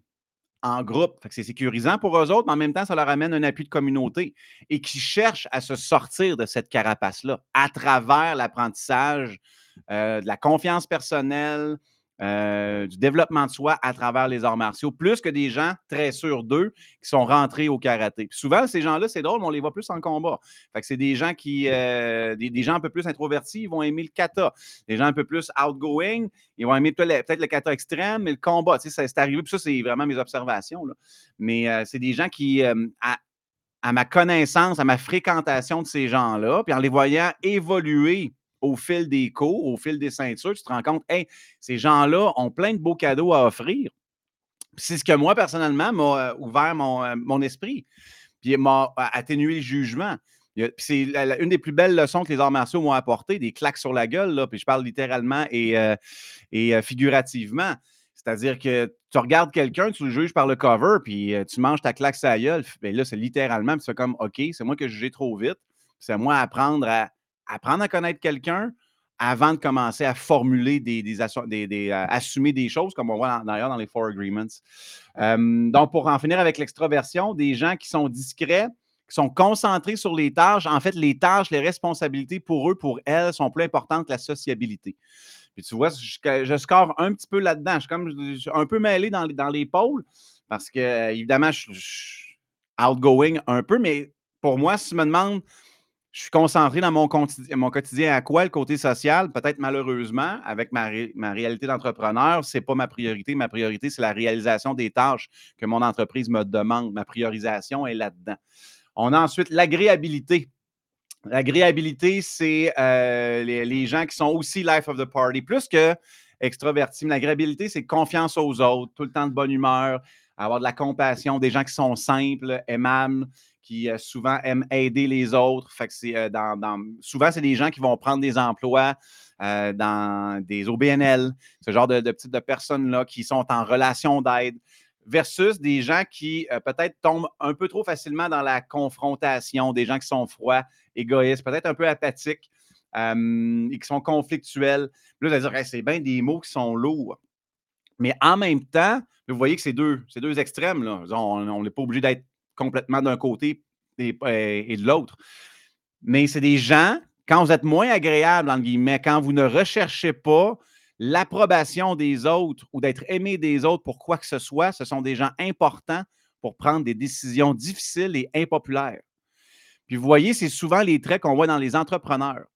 Speaker 2: en groupe. C'est sécurisant pour eux autres, mais en même temps, ça leur amène un appui de communauté et qui cherchent à se sortir de cette carapace-là à travers l'apprentissage euh, de la confiance personnelle, euh, du développement de soi à travers les arts martiaux, plus que des gens très sûrs d'eux qui sont rentrés au karaté. souvent, ces gens-là, c'est drôle, mais on les voit plus en combat. Fait que c'est des gens qui, euh, des, gens un peu plus introvertis, ils vont aimer le kata. Des gens un peu plus outgoing, ils vont aimer peut-être le kata extrême, mais le combat, tu sais, c'est arrivé. Puis ça, c'est vraiment mes observations. Mais euh, c'est des gens qui, à, à ma connaissance, à ma fréquentation de ces gens-là, puis en les voyant évoluer au fil des cours, au fil des ceintures, tu te rends compte, hey, ces gens-là ont plein de beaux cadeaux à offrir. C'est ce que moi, personnellement, m'a euh, ouvert euh, mon, esprit, puis m'a atténué le jugement. C'est une des plus belles leçons que les arts martiaux m'ont apporté, des claques sur la gueule, là, puis je parle littéralement et, euh, figurativement. C'est-à-dire que tu regardes quelqu'un, tu le juges par le cover, puis tu manges ta claque sur la gueule. Bien là, c'est littéralement, c'est comme, OK, c'est moi que j'ai trop vite. C'est moi à apprendre à apprendre à connaître quelqu'un avant de commencer à formuler des, des, assumer des choses, comme on voit d'ailleurs dans les Four Agreements. donc, pour en finir avec l'extroversion, des gens qui sont discrets, qui sont concentrés sur les tâches. En fait, les tâches, les responsabilités pour eux, pour elles, sont plus importantes que la sociabilité. Puis tu vois, je, score un petit peu là-dedans. Je suis comme un peu mêlé dans, dans les pôles parce que, évidemment, je, je suis outgoing un peu, mais pour moi, si tu me demandes je suis concentré dans mon, quotidien à quoi le côté social? Peut-être malheureusement, avec ma, réalité d'entrepreneur, ce n'est pas ma priorité. Ma priorité, c'est la réalisation des tâches que mon entreprise me demande. Ma priorisation est là-dedans. On a ensuite l'agréabilité. L'agréabilité, c'est euh, les, gens qui sont aussi life of the party. Plus que extroverti, l'agréabilité, c'est confiance aux autres, tout le temps de bonne humeur, avoir de la compassion, des gens qui sont simples, aimables, qui euh, souvent aiment aider les autres. Fait que c'est, euh, dans, souvent, c'est des gens qui vont prendre des emplois euh, dans des OBNL, ce genre de, de, de personnes-là qui sont en relation d'aide, versus des gens qui peut-être tombent un peu trop facilement dans la confrontation, des gens qui sont froids, égoïstes, peut-être un peu apathiques et qui sont conflictuels. Là, dire, c'est bien des mots qui sont lourds. Mais en même temps, vous voyez que c'est deux, deux extrêmes. Là. On n'est pas obligé d'être complètement d'un côté et, de l'autre. Mais c'est des gens, quand vous êtes moins agréable, entre guillemets, quand vous ne recherchez pas l'approbation des autres ou d'être aimé des autres pour quoi que ce soit, ce sont des gens importants pour prendre des décisions difficiles et impopulaires. Puis vous voyez, c'est souvent les traits qu'on voit dans les entrepreneurs.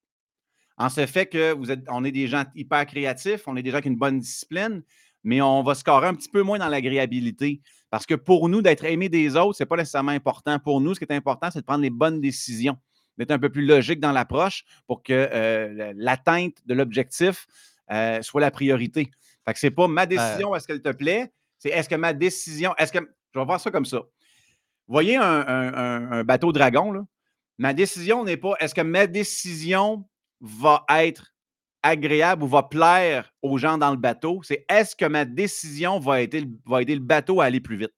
Speaker 2: En ce fait que vous êtes, on est des gens hyper créatifs, on est des gens qui ont une bonne discipline, mais on va scorer un petit peu moins dans l'agréabilité. Parce que pour nous, d'être aimé des autres, ce n'est pas nécessairement important. Pour nous, ce qui est important, c'est de prendre les bonnes décisions, d'être un peu plus logique dans l'approche pour que euh, l'atteinte de l'objectif euh, soit la priorité. Fait que c'est pas ma décision, est-ce qu'elle te plaît? C'est est-ce que ma décision, est-ce que. Je vais voir ça comme ça. Vous voyez un, bateau dragon, là? Ma décision n'est pas est-ce que ma décision va être agréable ou va plaire aux gens dans le bateau, c'est est-ce que ma décision va aider, va aider le bateau à aller plus vite?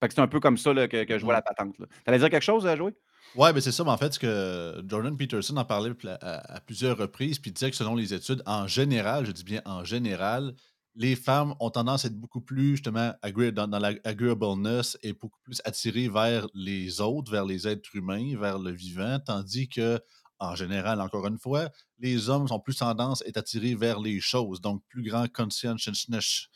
Speaker 2: c'est un peu comme ça que, je vois la patente. Tu allais dire quelque chose à jouer?
Speaker 1: Oui, mais c'est ça. Mais en fait, ce que Jordan Peterson en parlait à, plusieurs reprises, puis il disait que selon les études, en général, je dis bien en général, les femmes ont tendance à être beaucoup plus, justement, dans, dans l'agreeableness et beaucoup plus attirées vers les autres, vers les êtres humains, vers le vivant, tandis que en général, encore une fois, les hommes ont plus tendance à être attirés vers les choses, donc plus grand conscientiousness,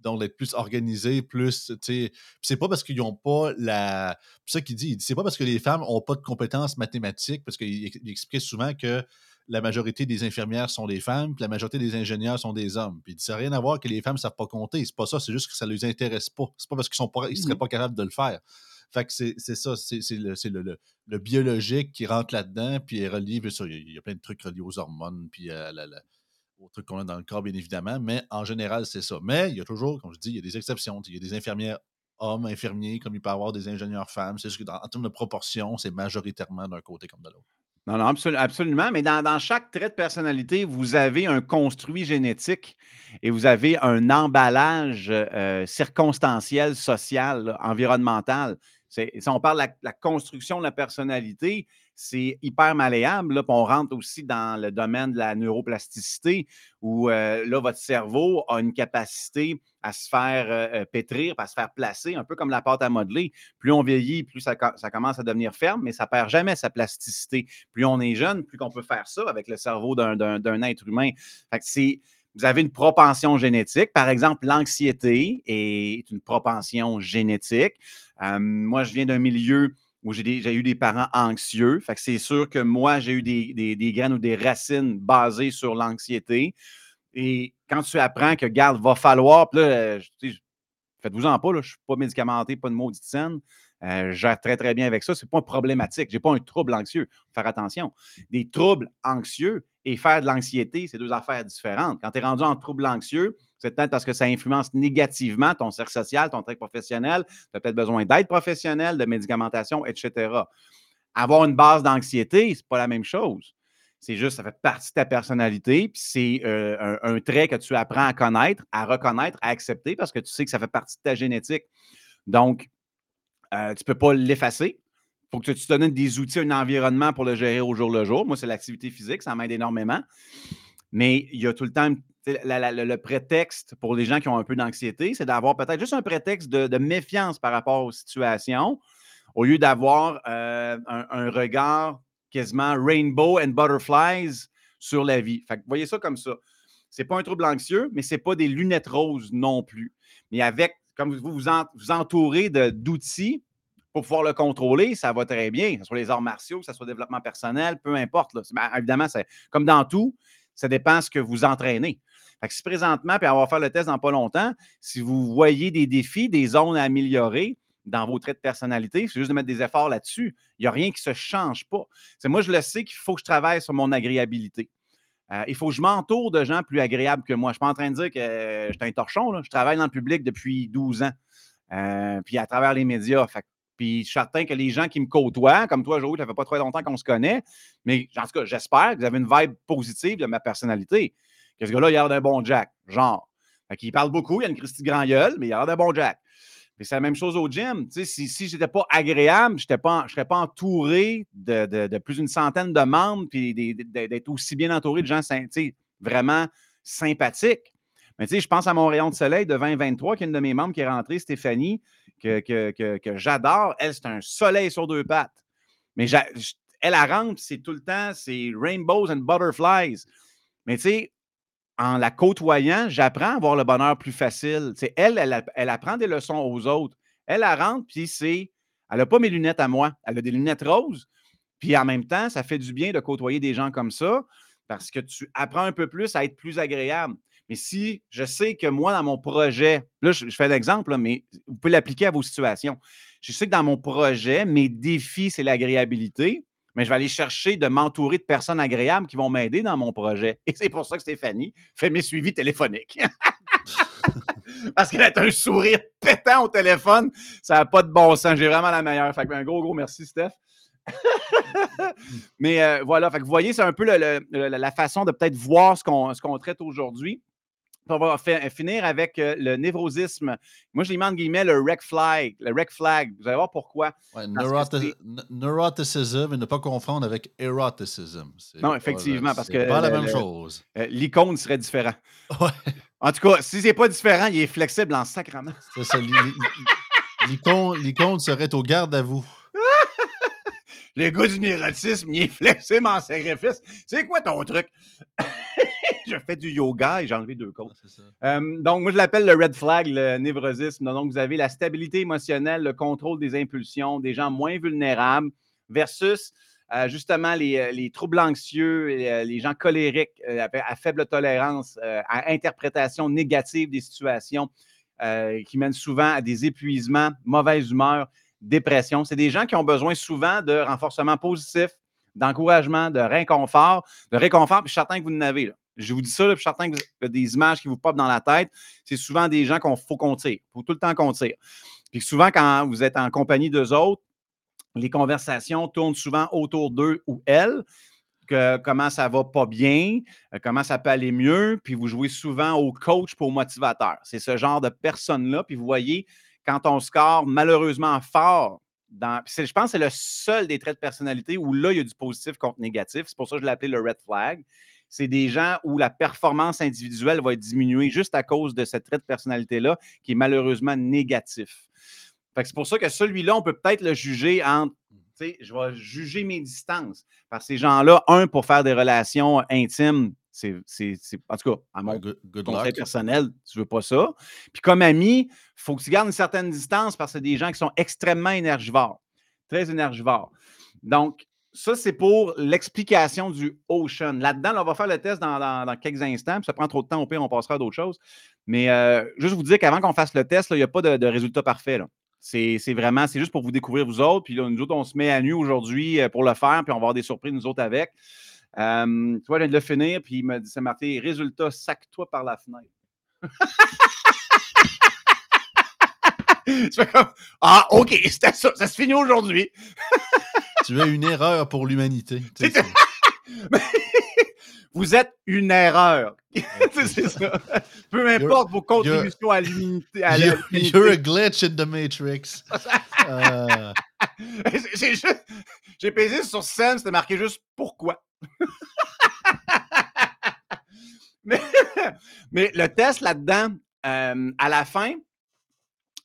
Speaker 1: donc d'être plus organisés, plus, tu sais, c'est pas parce qu'ils n'ont pas la, c'est ça qu'il dit, c'est pas parce que les femmes n'ont pas de compétences mathématiques, parce qu'il expliquait souvent que la majorité des infirmières sont des femmes, puis la majorité des ingénieurs sont des hommes. Puis ça n'a rien à voir que les femmes ne savent pas compter. C'est pas ça, c'est juste que ça ne les intéresse pas. C'est pas parce qu'ils ne seraient pas capables de le faire. Fait que c'est ça, c'est le, le, biologique qui rentre là-dedans, puis est relié, il y, a plein de trucs reliés aux hormones, puis à aux trucs qu'on a dans le corps, bien évidemment, mais en général, c'est ça. Mais il y a toujours, comme je dis, il y a des exceptions. Il y a des infirmières hommes, infirmiers, comme il peut y avoir des ingénieurs femmes. C'est juste qu'en termes de proportion, c'est majoritairement d'un côté comme de l'autre.
Speaker 2: Non, non, absolument. Mais dans, chaque trait de personnalité, vous avez un construit génétique et vous avez un emballage euh, circonstanciel, social, environnemental. Si on parle de la, construction de la personnalité, c'est hyper malléable. Là, on rentre aussi dans le domaine de la neuroplasticité où euh, là, votre cerveau a une capacité à se faire euh, euh, pétrir, à se faire placer, un peu comme la pâte à modeler. Plus on vieillit, plus ça, commence à devenir ferme, mais ça perd jamais sa plasticité. Plus on est jeune, plus on peut faire ça avec le cerveau d'un être humain. vous avez une propension génétique. Par exemple, l'anxiété est une propension génétique. Moi, je viens d'un milieu où j'ai eu des parents anxieux. Fait que c'est sûr que moi, j'ai eu des, graines ou des racines basées sur l'anxiété. Et quand tu apprends que, garde, va falloir, puis là, faites-vous-en pas, je ne suis pas médicamenté, pas de maudite scène. Euh, je très, très bien avec ça. Ce n'est pas problématique. Je n'ai pas un trouble anxieux. Faire attention. Des troubles anxieux et faire de l'anxiété, c'est deux affaires différentes. Quand tu es rendu en trouble anxieux, c'est peut-être parce que ça influence négativement ton cercle social, ton trait professionnel. Tu as peut-être besoin d'aide professionnelle, de médicamentation, etc. Avoir une base d'anxiété, ce n'est pas la même chose. C'est juste, ça fait partie de ta personnalité, puis c'est euh, un, trait que tu apprends à connaître, à reconnaître, à accepter parce que tu sais que ça fait partie de ta génétique. Donc, euh, tu ne peux pas l'effacer. Faut que tu te donnes des outils, un environnement pour le gérer au jour le jour. Moi, c'est l'activité physique, ça m'aide énormément. Mais il y a tout le temps le prétexte pour les gens qui ont un peu d'anxiété, c'est d'avoir peut-être juste un prétexte de, méfiance par rapport aux situations, au lieu d'avoir euh, un, regard quasiment rainbow and butterflies sur la vie. Fait voyez ça comme ça. C'est pas un trouble anxieux, mais c'est pas des lunettes roses non plus. Mais avec, comme vous vous, vous entourez d'outils pour pouvoir le contrôler, ça va très bien. Que ce soit les arts martiaux, que ce soit le développement personnel, peu importe. Ben, évidemment, c'est comme dans tout, ça dépend ce que vous entraînez. Fait si présentement, puis on va faire le test dans pas longtemps, si vous voyez des défis, des zones à améliorer, dans vos traits de personnalité. C'est juste de mettre des efforts là-dessus. Il n'y a rien qui ne se change pas. C'est moi, je le sais qu'il faut que je travaille sur mon agréabilité. Euh, il faut que je m'entoure de gens plus agréables que moi. Je ne suis pas en train de dire que je suis un torchon. Je travaille dans le public depuis 12 ans. Euh, puis à travers les médias. Puis je suis certain que les gens qui me côtoient, comme toi, Joe, ça fait pas trop longtemps qu'on se connaît, mais en tout cas, j'espère que vous avez une vibe positive de ma personnalité. Que ce gars-là, il a l'air d'un bon Jack, genre. il parle beaucoup, il a une Christie grand mais il a l'air d'un bon Jack c'est la même chose au gym. si, si je n'étais pas agréable, je ne serais pas entouré de, plus d'une centaine de membres, puis d'être aussi bien entouré de gens vraiment sympathiques. Mais je pense à mon rayon de soleil de 2023, qui est une de mes membres qui est rentrée, Stéphanie, que, que, j'adore. Elle, c'est un soleil sur deux pattes. Mais elle, elle rentre, c'est tout le temps, c'est rainbows and butterflies. Mais tu sais, en la côtoyant, j'apprends à avoir le bonheur plus facile. C'est elle, elle, apprend des leçons aux autres. Elle, elle rentre, puis c'est. Elle n'a pas mes lunettes à moi. Elle a des lunettes roses. Puis en même temps, ça fait du bien de côtoyer des gens comme ça parce que tu apprends un peu plus à être plus agréable. Mais si je sais que moi, dans mon projet, là, je, fais un exemple, mais vous pouvez l'appliquer à vos situations. Je sais que dans mon projet, mes défis, c'est l'agréabilité, mais je vais aller chercher de m'entourer de personnes agréables qui vont m'aider dans mon projet. Et c'est pour ça que Stéphanie fait mes suivis téléphoniques. Parce qu'elle a un sourire pétant au téléphone. Ça n'a pas de bon sens. J'ai vraiment la meilleure. Fait un gros, gros merci, Steph. Mais euh, voilà, fait que vous voyez, c'est un peu la façon de peut-être voir ce qu'on traite aujourd'hui. On va finir avec euh, le névrosisme. Moi, je l'ai mis en guillemets le rec flag. Le rec flag. Vous allez voir pourquoi.
Speaker 1: Ouais, neuroticism et ne pas confondre avec eroticism.
Speaker 2: Non, effectivement, parce que.
Speaker 1: pas la même chose.
Speaker 2: Euh, l'icône serait différent. En tout cas, si c'est pas différent, il est flexible en sacrament.
Speaker 1: L'icône serait au garde à vous.
Speaker 2: le gars du nérotisme, il est flexible en sacrifice. C'est quoi ton truc? je fais du yoga et j'ai enlevé deux côtes. Euh, donc, moi, je l'appelle le red flag, le névrosisme. Donc, vous avez la stabilité émotionnelle, le contrôle des impulsions, des gens moins vulnérables versus euh, justement les, euh, troubles anxieux, les gens colériques, à faible tolérance, à interprétation négative des situations qui mènent souvent à des épuisements, mauvaise humeur, dépression. C'est des gens qui ont besoin souvent de renforcement positif, d'encouragement, de réconfort, de réconfort, puis je suis certain que vous en avez. Là. Je vous dis ça, puis je suis certain que des images qui vous popent dans la tête. C'est souvent des gens qu'il faut qu'on tire. Il faut tout le temps qu'on tire. Puis souvent, quand vous êtes en compagnie d'eux autres, les conversations tournent souvent autour d'eux ou elles. Que, comment ça va pas bien, euh, comment ça peut aller mieux, puis vous jouez souvent au coach pour motivateur. C'est ce genre de personne-là, puis vous voyez, quand on score malheureusement fort, je pense que c'est le seul des traits de personnalité où là, il y a du positif contre négatif. C'est pour ça que je l'ai appelé le red flag. C'est des gens où la performance individuelle va être diminuée juste à cause de ce trait de personnalité-là qui est malheureusement négatif. C'est pour ça que celui-là, on peut peut-être le juger entre je vais juger mes distances. Parce que ces gens-là, un, pour faire des relations intimes, c'est, en tout cas, à mon conseil personnel, tu ne veux pas ça. Puis comme ami, il faut que tu gardes une certaine distance parce que c'est des gens qui sont extrêmement énergivores, très énergivores. Donc, ça, c'est pour l'explication du Ocean. Là-dedans, on va faire le test dans, quelques instants. Puis ça prend trop de temps, au pire, on passera à d'autres choses. Mais euh, juste vous dire qu'avant qu'on fasse le test, il n'y a pas de, résultat parfait. C'est vraiment, c'est juste pour vous découvrir vous autres. Puis nous autres, on se met à nu aujourd'hui euh, pour le faire, puis on va avoir des surprises, nous autres, avec. Tu vois, je viens de le finir, puis il m'a dit, c'est marqué, résultat, sac-toi par la fenêtre. tu fais comme, ah, OK, c'était ça, ça se finit aujourd'hui.
Speaker 1: tu as une erreur pour l'humanité.
Speaker 2: Vous êtes une erreur. c'est ça. Peu importe vos contributions à l'humanité.
Speaker 1: You're, a glitch in the Matrix. Euh.
Speaker 2: J'ai pesé sur scène, c'était marqué juste pourquoi. mais, le test là-dedans, euh, à la fin,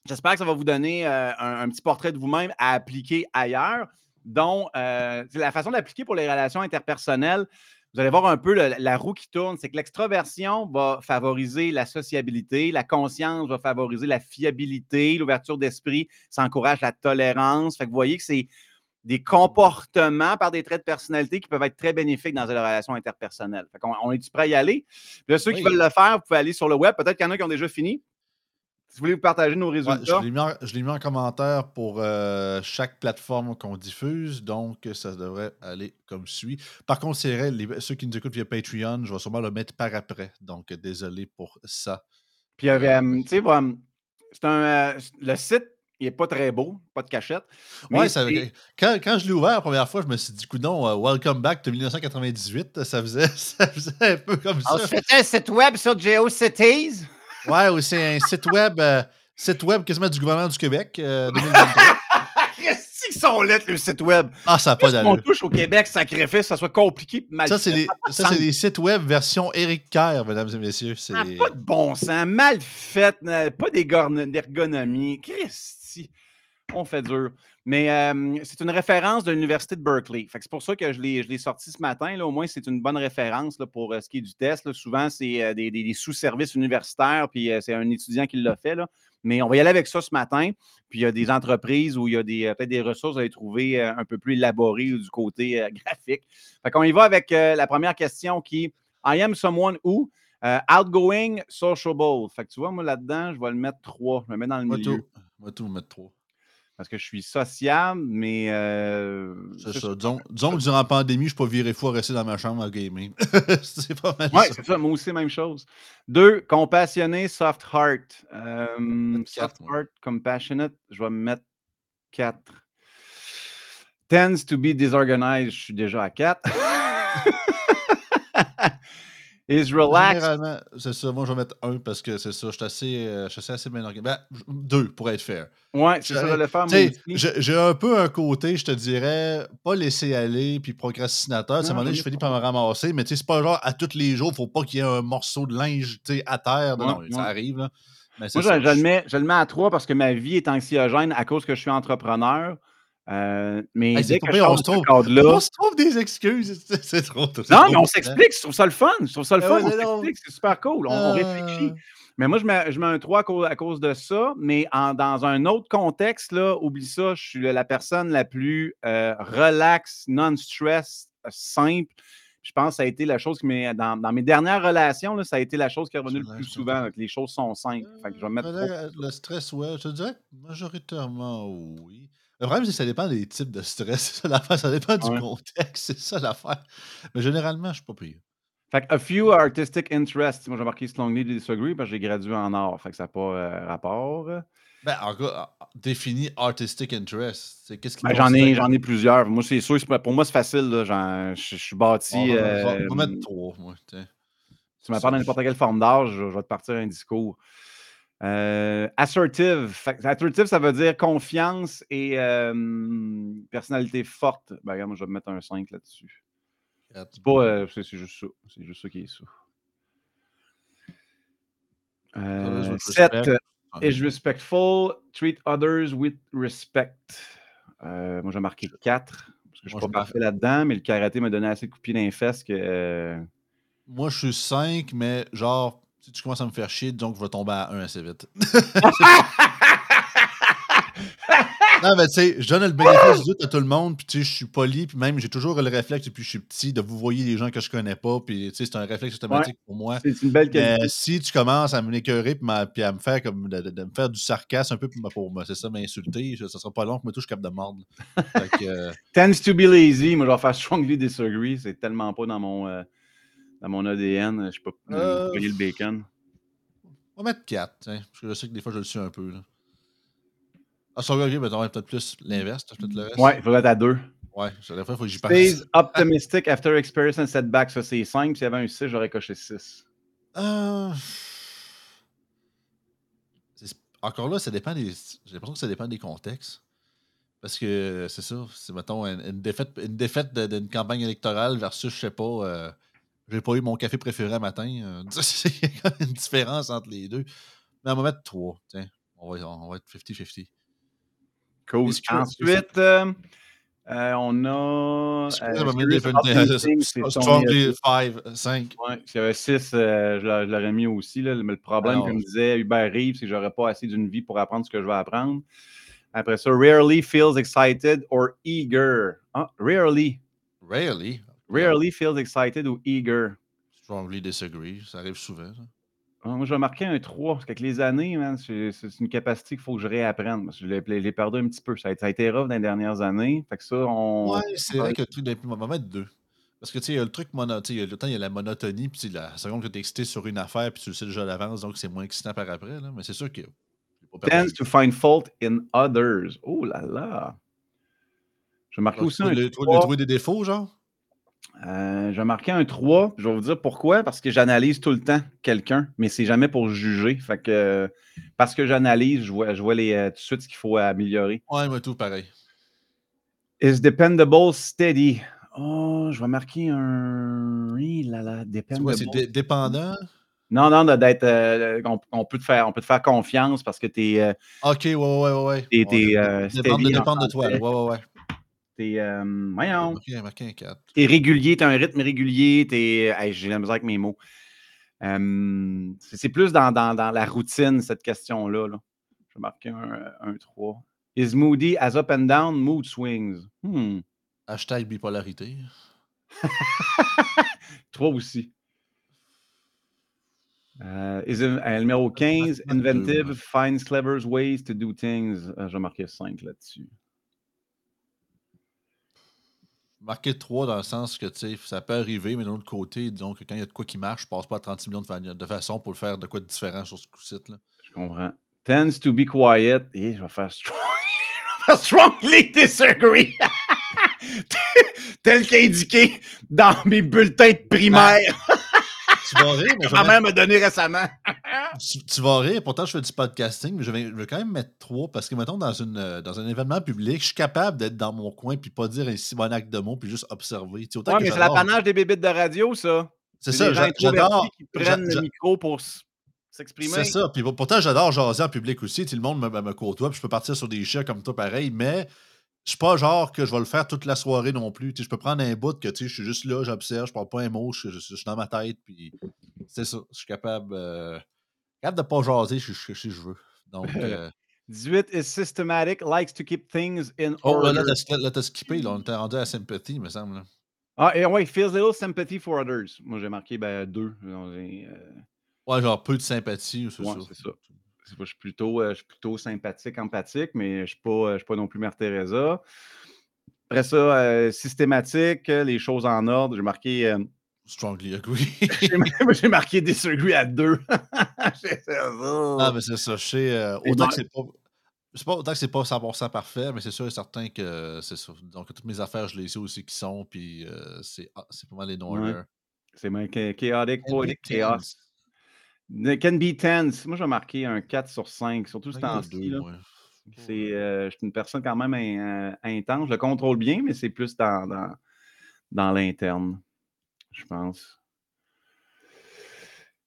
Speaker 2: j'espère que ça va vous donner euh, un, petit portrait de vous-même à appliquer ailleurs, dont euh, la façon d'appliquer pour les relations interpersonnelles. Vous allez voir un peu la roue qui tourne, c'est que l'extroversion va favoriser la sociabilité, la conscience va favoriser la fiabilité, l'ouverture d'esprit, ça encourage la tolérance. Fait que vous voyez que c'est des comportements par des traits de personnalité qui peuvent être très bénéfiques dans une relation interpersonnelle. on, est-tu prêt à y aller? Puis ceux qui veulent le faire, vous pouvez aller sur le web. Peut-être qu'il y en a qui ont déjà fini. Si vous voulez vous partager nos résultats.
Speaker 1: je l'ai mis, en commentaire pour euh, chaque plateforme qu'on diffuse, donc ça devrait aller comme suit. Par contre, c'est ceux qui nous écoutent via Patreon, je vais sûrement le mettre par après. Donc, désolé pour ça.
Speaker 2: Puis, euh, tu sais, c'est un, euh, le site il n'est pas très beau, pas de cachette.
Speaker 1: Oui, quand, quand, je l'ai ouvert la première fois, je me suis dit, coudon, uh, Welcome Back de 1998, ça faisait, ça faisait un peu comme ça.
Speaker 2: C'était un site web sur GeoCities?
Speaker 1: Ouais, ou c'est un site web, euh, site web quasiment du gouvernement du Québec, euh, 2023.
Speaker 2: Qu'est-ce sont lettres, le site web?
Speaker 1: Ah, ça n'a pas d'allure.
Speaker 2: On touche au Québec, sacrifice, ça soit compliqué
Speaker 1: mal Ça, c'est des, ça, c'est des sites web version Eric Kerr, mesdames et messieurs.
Speaker 2: Ah, pas de bon sens, mal fait, pas d'ergonomie. Christ on fait dur. Mais euh, c'est une référence de l'Université de Berkeley. C'est pour ça que je l'ai sorti ce matin. Là. Au moins, c'est une bonne référence là, pour euh, ce qui est du test. Souvent, c'est euh, des, sous-services universitaires, puis c'est un étudiant qui l'a fait. Là. Mais on va y aller avec ça ce matin. Puis il y a des entreprises où il y a peut-être des ressources à les trouver un peu plus élaborées du côté graphique. Fait qu'on y va avec la première question qui I am someone who outgoing, sociable. Fait que tu vois, moi là-dedans, je vais le mettre 3. Je me mets dans le milieu.
Speaker 1: Moi, tout, mettre 3
Speaker 2: parce que je suis sociable, mais. Euh,
Speaker 1: c'est ça. Disons, que durant la pandémie, je ne suis pas viré fou à rester dans ma chambre à gaming. c'est pas mal.
Speaker 2: Oui, c'est ça. Moi aussi, même chose. Deux, compassionné, soft heart. Euh, soft heart, compassionate, je vais me mettre quatre. Tends to be disorganized, je suis déjà à quatre. is relaxed.
Speaker 1: Généralement, c'est ça. Moi, je vais mettre un parce que c'est ça. Je suis assez, euh, je suis assez bien organisé. Ben, deux pour être fair.
Speaker 2: Ouais, c'est ça, je le faire. Moi
Speaker 1: J'ai un peu un côté, je te dirais, pas laisser aller puis procrastinateur. À un moment donné, je finis par me ramasser, mais c'est pas genre à tous les jours, faut pas qu'il y ait un morceau de linge à terre. non, ça arrive. Là.
Speaker 2: moi, je, le mets, je le mets à trois parce que ma vie est anxiogène à cause que je suis entrepreneur. Euh, mais dès que je on, se trouve,
Speaker 1: on se trouve des excuses. C'est trop.
Speaker 2: Non, mais on s'explique. Je trouve ça le fun. Je trouve ça le fun. on s'explique. C'est super cool. On, réfléchit. Euh. Mais moi, je mets, je mets un 3 à cause, de ça. Mais dans un autre contexte, là, oublie ça, je suis la personne la plus euh, relax, non-stress, simple. Je pense que ça a été la chose qui m'est. Dans, mes dernières relations, là, ça a été la chose qui est revenue le plus souvent. les choses sont simples. Fait que je vais mettre
Speaker 1: le stress, ouais. Je te dirais majoritairement oui. Le problème, c'est que ça dépend des types de stress. Ça dépend du contexte. C'est ça l'affaire. Mais généralement, je ne suis pas pire.
Speaker 2: Fait que a few artistic interests. Moi, j'ai marqué strongly disagree parce que j'ai gradué en art. Fait que ça n'a pas euh, rapport.
Speaker 1: Ben, en cas, définis artistic interest. Qu'est-ce
Speaker 2: ben, j'en ai, j'en ai plusieurs. Moi, c'est sûr, pour moi, c'est facile. Là. Je, suis bâti. On
Speaker 1: va, euh, mettre trois, moi.
Speaker 2: Tu m'appelles dans n'importe quelle forme d'âge, je vais te partir un discours. Euh, assertive. Assertive, ça veut dire confiance et personnalité forte. Ben, regarde, moi, je vais mettre un 5 là-dessus. C'est pas. Euh, c'est juste ça. C'est juste ça qui est ça. Euh, 7. Is respectful. Treat others with respect. Euh, moi, j'ai marqué 4. Parce que je suis pas parfait là-dedans, mais le karaté m'a donné assez de coups de fesses que.
Speaker 1: Moi, je suis 5, mais genre si tu commences à me faire chier, donc je vais tomber à 1 assez vite. non, mais tu sais, je donne le bénéfice du doute à tout le monde, puis tu sais, je suis poli, puis même j'ai toujours le réflexe depuis que je suis petit de vous voyer les gens que je connais pas, puis tu sais, c'est un réflexe automatique pour moi.
Speaker 2: C'est une belle qualité.
Speaker 1: Mais si tu commences à m'écœurer, puis, à me faire comme de, me faire du sarcasme un peu pour, moi, c'est ça, m'insulter, ça sera pas long que moi tout je capte de mordre.
Speaker 2: Euh, Tends to be lazy, moi je vais faire strongly disagree, c'est tellement pas dans mon. Euh, dans mon ADN, je sais pas, euh... le bacon.
Speaker 1: On va mettre 4, parce que je sais que des fois je le suis un peu. Là. Ah, sur le t'aurais peut-être plus l'inverse.
Speaker 2: Peut ouais, il faudrait être à 2.
Speaker 1: Ouais, des fois, il faut que j'y
Speaker 2: pense. Stays optimistic after experiencing setback, ça c'est 5. S'il y avait un 6, j'aurais coché 6.
Speaker 1: Euh... Encore là, ça dépend des. J'ai l'impression que ça dépend des contextes. Parce que c'est ça, c'est mettons une, défaite, une défaite d'une campagne électorale versus, je sais pas, euh, j'ai pas eu mon café préféré matin. Euh, il y a quand même une différence entre les deux. Mais on va mettre 3. Tiens, on va, on va être 50-50.
Speaker 2: Cool. Ensuite, euh, euh, on a.
Speaker 1: Strongly 5, 5.
Speaker 2: Ouais, s'il y avait 6, je l'aurais mis aussi. Là, mais le problème, comme disait Hubert Reeves, c'est que j'aurais pas assez d'une vie pour apprendre ce que je vais apprendre. Après ça, rarely feels excited or eager. Ah, rarely.
Speaker 1: Rarely?
Speaker 2: Rarely feels excited ou eager?
Speaker 1: Strongly disagree. Ça arrive souvent.
Speaker 2: Ah, moi, je vais marquer un 3 parce qu'avec les années, c'est une capacité qu'il faut que je réapprenne. je l'ai perdu un petit peu. Ça a, été rough dans les dernières années. Fait que ça, on.
Speaker 1: Ouais, c'est vrai que le truc d'un on va mettre 2. Parce que tu sais, il y a le truc mono, il y a le temps, il y a la monotonie, puis la seconde que tu es excité sur une affaire, puis tu le sais déjà d'avance, donc c'est moins excitant par après. Là. Mais c'est sûr que.
Speaker 2: Tends to find fault in others. Oh là là. Je vais marquer aussi un.
Speaker 1: Le, trouver des défauts, genre?
Speaker 2: Euh, je vais marquer un 3. Je vais vous dire pourquoi. Parce que j'analyse tout le temps quelqu'un, mais c'est jamais pour juger. Fait que, parce que j'analyse, je vois, je vois les, euh, tout de suite ce qu'il faut améliorer.
Speaker 1: Ouais, moi tout pareil.
Speaker 2: Is dependable steady? Oh, je vais marquer un. Oui, là, là, dependable.
Speaker 1: c'est dépendant?
Speaker 2: Non, non, d'être. euh, on, on peut te faire, on peut te faire confiance parce que tu es, euh,
Speaker 1: Ok, ouais, ouais, ouais, ouais.
Speaker 2: T'es- euh,
Speaker 1: dépend de toi. Ouais, ouais, ouais.
Speaker 2: T'es, euh, voyons,
Speaker 1: marqué un 4.
Speaker 2: t'es régulier, tu as un rythme régulier, t'es. hey, J'ai la misère avec mes mots. Euh, c'est plus dans, dans- dans la routine, cette question-là. Là. Je vais marquer un, un 3. Is moody as up and down mood swings? Hmm.
Speaker 1: Hashtag bipolarité.
Speaker 2: 3 aussi. Euh, is in- euh, numéro 15,
Speaker 1: Pratiquement deux,
Speaker 2: inventive, finds clever ways to do things. Euh, je vais marquer 5 là-dessus.
Speaker 1: Marqué 3 dans le sens que, tu sais, ça peut arriver, mais d'un autre côté, disons que quand il y a de quoi qui marche, je passe pas à 36 millions de, fa- de façons pour le faire de quoi de différent sur ce coup-ci.
Speaker 2: Je comprends. Tends to be quiet. Et je vais faire strong. je vais faire strongly disagree. Tel qu'indiqué dans mes bulletins de primaire.
Speaker 1: Tu vas rire, mais
Speaker 2: Ma mère m'a donné récemment.
Speaker 1: Tu, tu vas rire, pourtant je fais du podcasting, mais je vais, je vais quand même mettre trois parce que, mettons, dans, une, euh, dans un événement public, je suis capable d'être dans mon coin puis pas dire un si bon acte de mots puis juste observer. Tu sais,
Speaker 2: Ouais, mais c'est l'apanage des bébites de radio, ça.
Speaker 1: C'est ça, j'adore.
Speaker 2: qui prennent le micro pour s'exprimer.
Speaker 1: C'est ça. Puis pourtant, j'adore jaser en public aussi. Sais, le monde me, me, côtoie, puis je peux partir sur des chats comme toi, pareil, mais suis pas genre que je vais le faire toute la soirée non plus. Je peux prendre un bout que tu sais, je suis juste là, j'observe, je parle pas un mot, je, je- je suis dans ma tête, puis c'est ça. Je suis capable, euh, capable de pas jaser si je, je veux. Donc, euh,
Speaker 2: 18 is systematic, likes to keep things in
Speaker 1: oh, là,
Speaker 2: order.
Speaker 1: là, t'as- là, t'as skippé, là, on était rendu à sympathie, me semble. là.
Speaker 2: Ah, et ouais, feels little sympathy for others. Moi, j'ai marqué ben, deux. Euh,
Speaker 1: Ouais, genre peu de sympathie, c'est
Speaker 2: Ouais,
Speaker 1: ça.
Speaker 2: c'est ça. C'est pas- je, suis plutôt, euh, je suis plutôt sympathique, empathique, mais je ne suis, pas, euh, suis pas non plus Mère Teresa. Après ça, euh, systématique, les choses en ordre. J'ai marqué, euh,
Speaker 1: Strongly agree.
Speaker 2: j'ai mar- j'ai marqué disagree à deux.
Speaker 1: Ah, mais c'est ça. Je sais, euh, autant que c'est pas. C'est pas autant que c'est pas 100% parfait, mais c'est sûr et certain que c'est ça. Donc, toutes mes affaires, je les sais aussi qui sont, puis c'est ah, c'est pas mal les no-order.
Speaker 2: C'est mon cha- chaotic, poetic chaos. Can be tense. Moi, j'ai marqué un 4 sur 5, surtout ce
Speaker 1: Ouais, il y en a
Speaker 2: temps-ci. C'est, euh, je suis une personne quand même in- euh, intense. Je le contrôle bien, mais c'est plus dans, dans, dans l'interne, je pense.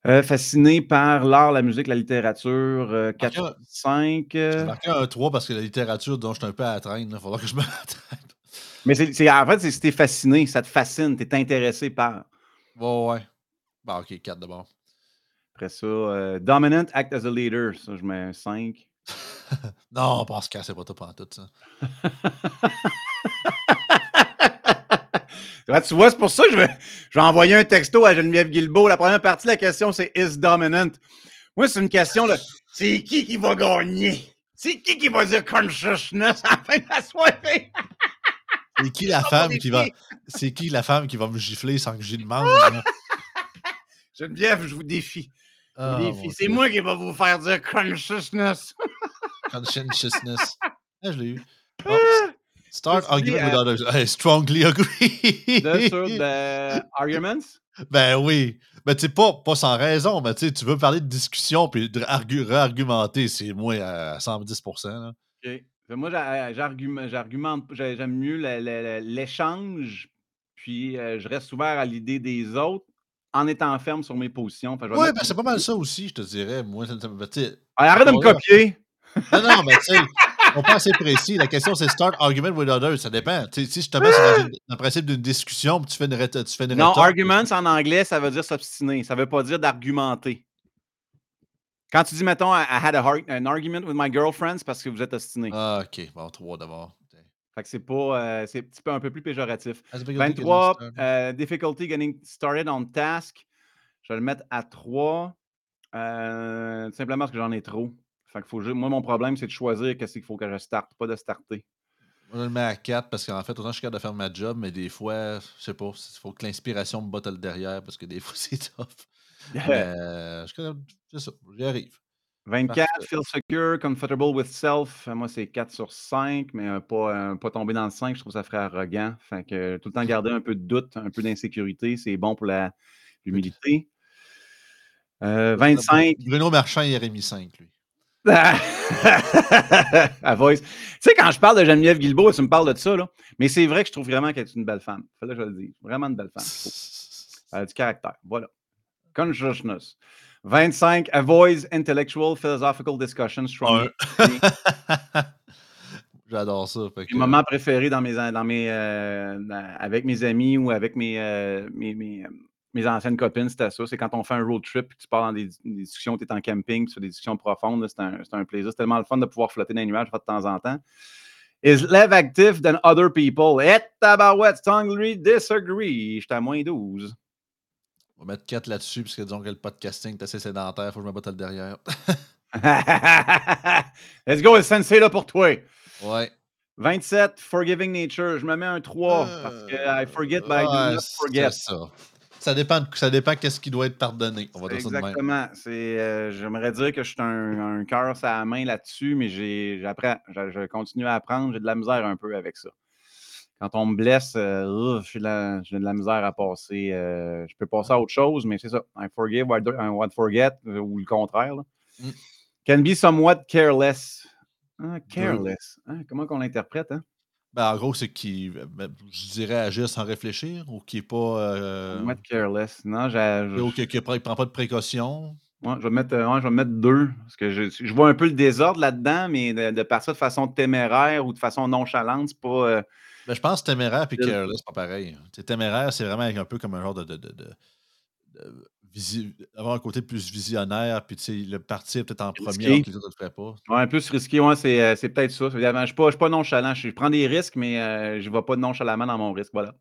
Speaker 2: Euh, fasciné par l'art, la musique, la littérature, euh, 4 sur
Speaker 1: Marqué
Speaker 2: 5.
Speaker 1: J'ai
Speaker 2: euh,
Speaker 1: marqué un 3 parce que la littérature, dont je suis un peu à la traîne, il faudra que je me rattrape.
Speaker 2: Mais c'est, en fait, c'est si t'es fasciné, ça te fascine, t'es intéressé par.
Speaker 1: Ouais, ouais. Bon, ok, 4 d'abord.
Speaker 2: Après ça, euh, dominant, act as a leader. Ça, je mets un 5.
Speaker 1: Non, Pascal, c'est pas top en tout, ça.
Speaker 2: Ouais, tu vois, c'est pour ça que je vais, je vais envoyer un texto à Geneviève Guilbeault. La première partie de la question, c'est Is dominant? Moi, c'est une question de c'est qui qui va gagner? C'est qui qui va dire consciousness à la fin de la soirée?
Speaker 1: C'est qui la femme qui va. C'est qui la femme qui va me gifler sans que j'y demande?
Speaker 2: Geneviève, je vous défie.
Speaker 1: Ah,
Speaker 2: c'est moi qui va vous faire dire consciousness.
Speaker 1: Conscientiousness. Ah, je l'ai eu.
Speaker 2: Ah!
Speaker 1: start argument with others. I strongly agree.
Speaker 2: De sur the arguments?
Speaker 1: Ben oui. Ben, tu sais, pas, pas sans raison, mais tu sais, tu veux parler de discussion puis de argu- réargumenter, c'est moi à 110 là.
Speaker 2: OK. Fait Moi, j'a- j'argumente, j'argumente- j'ai- j'aime mieux l'échange, puis euh, je reste ouvert à l'idée des autres en étant ferme sur mes positions. Mettre-
Speaker 1: ben c'est pas mal ça aussi, je te dirais. Moi, ça- ça- ben,
Speaker 2: Ah, arrête de me copier!
Speaker 1: non, non, mais tu sais, on pas assez précis. La question, c'est start argument with others. Ça dépend. Si je te mets sur dans le principe d'une discussion, tu fais une, rét- tu fais une
Speaker 2: Non, arguments en anglais, ça veut dire s'obstiner. Ça veut pas dire d'argumenter. Quand tu dis, mettons, I had a an argument with my girlfriend, c'est parce que vous êtes obstiné.
Speaker 1: Ah, ok. Bon, trois d'abord.
Speaker 2: Fait que c'est pas. euh, c'est un petit peu un peu plus péjoratif.
Speaker 1: Ah, c'est pas guilty
Speaker 2: 23,
Speaker 1: getting started.
Speaker 2: euh, difficulty getting started on task. Je vais le mettre à 3. euh, simplement parce que j'en ai trop. Fait que faut moi, mon problème, c'est de choisir qu'est-ce qu'il faut que je starte, pas de starter.
Speaker 1: Moi, je le mets à 4 parce qu'en fait, autant je suis capable de faire ma job, mais des fois, je sais pas, il faut que l'inspiration me botte le derrière parce que des fois, c'est tough. Mais je ça, j'y arrive.
Speaker 2: 24,
Speaker 1: Parfait.
Speaker 2: feel secure, comfortable with self. Moi, c'est 4 sur 5, mais euh, pas, euh, pas tomber dans le 5, je trouve que ça ferait arrogant. Fait que euh, tout le temps garder un peu de doute, un peu d'insécurité, c'est bon pour l'humilité. Euh, 25,
Speaker 1: Bruno Marchand, il aurait mis 5, lui.
Speaker 2: à voice. Tu sais, quand je parle de Geneviève Guilbeault, tu me parles de ça, là. Mais c'est vrai que je trouve vraiment qu'elle est une belle femme. Fallait que je le dise. Vraiment une belle femme. Elle a du caractère. Voilà. Consciousness. 25, avoids intellectual philosophical discussions.
Speaker 1: J'adore ça. fait
Speaker 2: Mes moments préférés dans mes, dans mes, euh, avec mes amis ou avec mes, euh, mes, mes, euh, mes anciennes copines, c'était ça. C'est quand on fait un road trip, tu pars dans des, des discussions, tu es en camping, tu fais des discussions profondes. C'est un, un plaisir. C'est tellement le fun de pouvoir flotter dans les nuages de temps en temps. Is less active than other people. Et tabarouette, strongly disagree. J'étais à moins 12.
Speaker 1: On va mettre 4 là-dessus, puisque disons que le podcasting est assez sédentaire, faut que je me batte le derrière.
Speaker 2: Let's go, le sensei là pour toi.
Speaker 1: ouais.
Speaker 2: 27, Forgiving Nature. Je me mets un 3 parce que I forget, but I do
Speaker 1: Ouais,
Speaker 2: not forget.
Speaker 1: ça. Ça dépend, de- ça dépend qu'est-ce qui doit être pardonné. On va dire ça de même.
Speaker 2: Exactement. Euh, j'aimerais dire que je suis un, un cœur sur la main là-dessus, mais j'ai, j'apprends. Je, je continue à apprendre. J'ai de la misère un peu avec ça. Quand on me blesse, euh, j'ai, de de la misère à passer. euh, je peux passer à autre chose, mais c'est ça. I forgive, I want forget, euh, ou le contraire. là.
Speaker 1: Mm.
Speaker 2: Can be somewhat careless. Ah, careless. Hein, comment qu'on l'interprète? Hein?
Speaker 1: Ben, en gros, c'est qui, ben, je dirais, agir sans réfléchir ou qui est pas. euh,
Speaker 2: Somewhat careless. Non, j'ai,
Speaker 1: ou qui ne prend pas de précautions?
Speaker 2: Ouais, je, vais mettre, ouais, je vais mettre deux. Parce que je, je vois un peu le désordre là-dedans, mais de, de partir de façon téméraire ou de façon nonchalante, c'est pas.
Speaker 1: Ben, je pense que téméraire et
Speaker 2: Le-
Speaker 1: careless, c'est pas pareil. Sais, téméraire, c'est vraiment un peu comme un genre de. de, de, de- de visi- avoir un côté plus visionnaire, puis le partir peut-être en premier, alors que les autres ne le feraient pas.
Speaker 2: ouais, peu risqué, ouais, c'est, euh, c'est peut-être ça. Je ne suis, pas- nonchalant. Je, je prends des risques, mais euh, je ne vais pas nonchalamment dans mon risque. Voilà.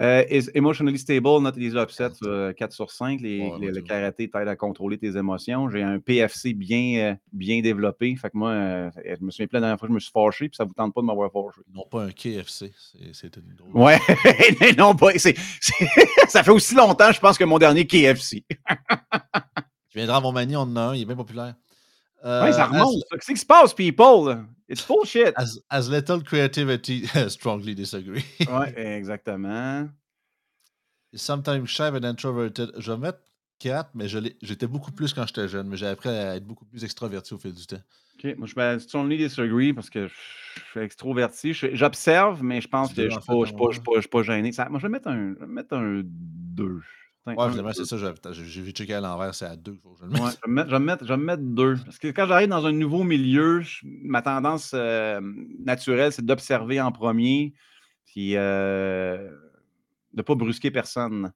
Speaker 2: Euh, is emotionally stable, not easily upset, euh, 4 sur 5. Les,
Speaker 1: Ouais,
Speaker 2: les-
Speaker 1: ouais,
Speaker 2: le karaté t'aide à contrôler tes émotions. J'ai un PFC bien, euh, bien développé. Fait que moi, euh, je me souviens plein la dernière fois que je me suis fâché, puis ça ne vous tente pas de m'avoir fâché.
Speaker 1: Non pas un KFC. c'est- une grosse.
Speaker 2: Ouais, non, pas. ça fait aussi longtemps, je pense, que mon dernier KFC.
Speaker 1: Tu viendras à Montmagny, on en a un, il est bien populaire. Euh,
Speaker 2: Ouais, ça
Speaker 1: as-
Speaker 2: remonte. Qu'est-ce qui se passe, people? It's bullshit.
Speaker 1: As, as little creativity, strongly disagree.
Speaker 2: ouais, exactement.
Speaker 1: Sometimes shy and introverted. Je vais mettre 4, mais j'étais beaucoup plus quand j'étais jeune, mais j'ai appris à être beaucoup plus extraverti au fil du temps.
Speaker 2: OK, moi, je vais strongly disagree parce que je suis extroverti. J'observe, mais je pense que je ne pas- pas- pas, suis pas gêné. Ça- moi, je vais mettre un, je vais mettre un 2.
Speaker 1: Ouais, finalement, c'est ça. J'ai checker à l'envers, c'est à 2 qu'il faut que je.
Speaker 2: Ouais, je, vais me mettre, je, vais me deux. Parce que quand j'arrive dans un nouveau milieu, je- ma tendance euh, naturelle, c'est d'observer en premier, puis euh, de ne pas brusquer personne.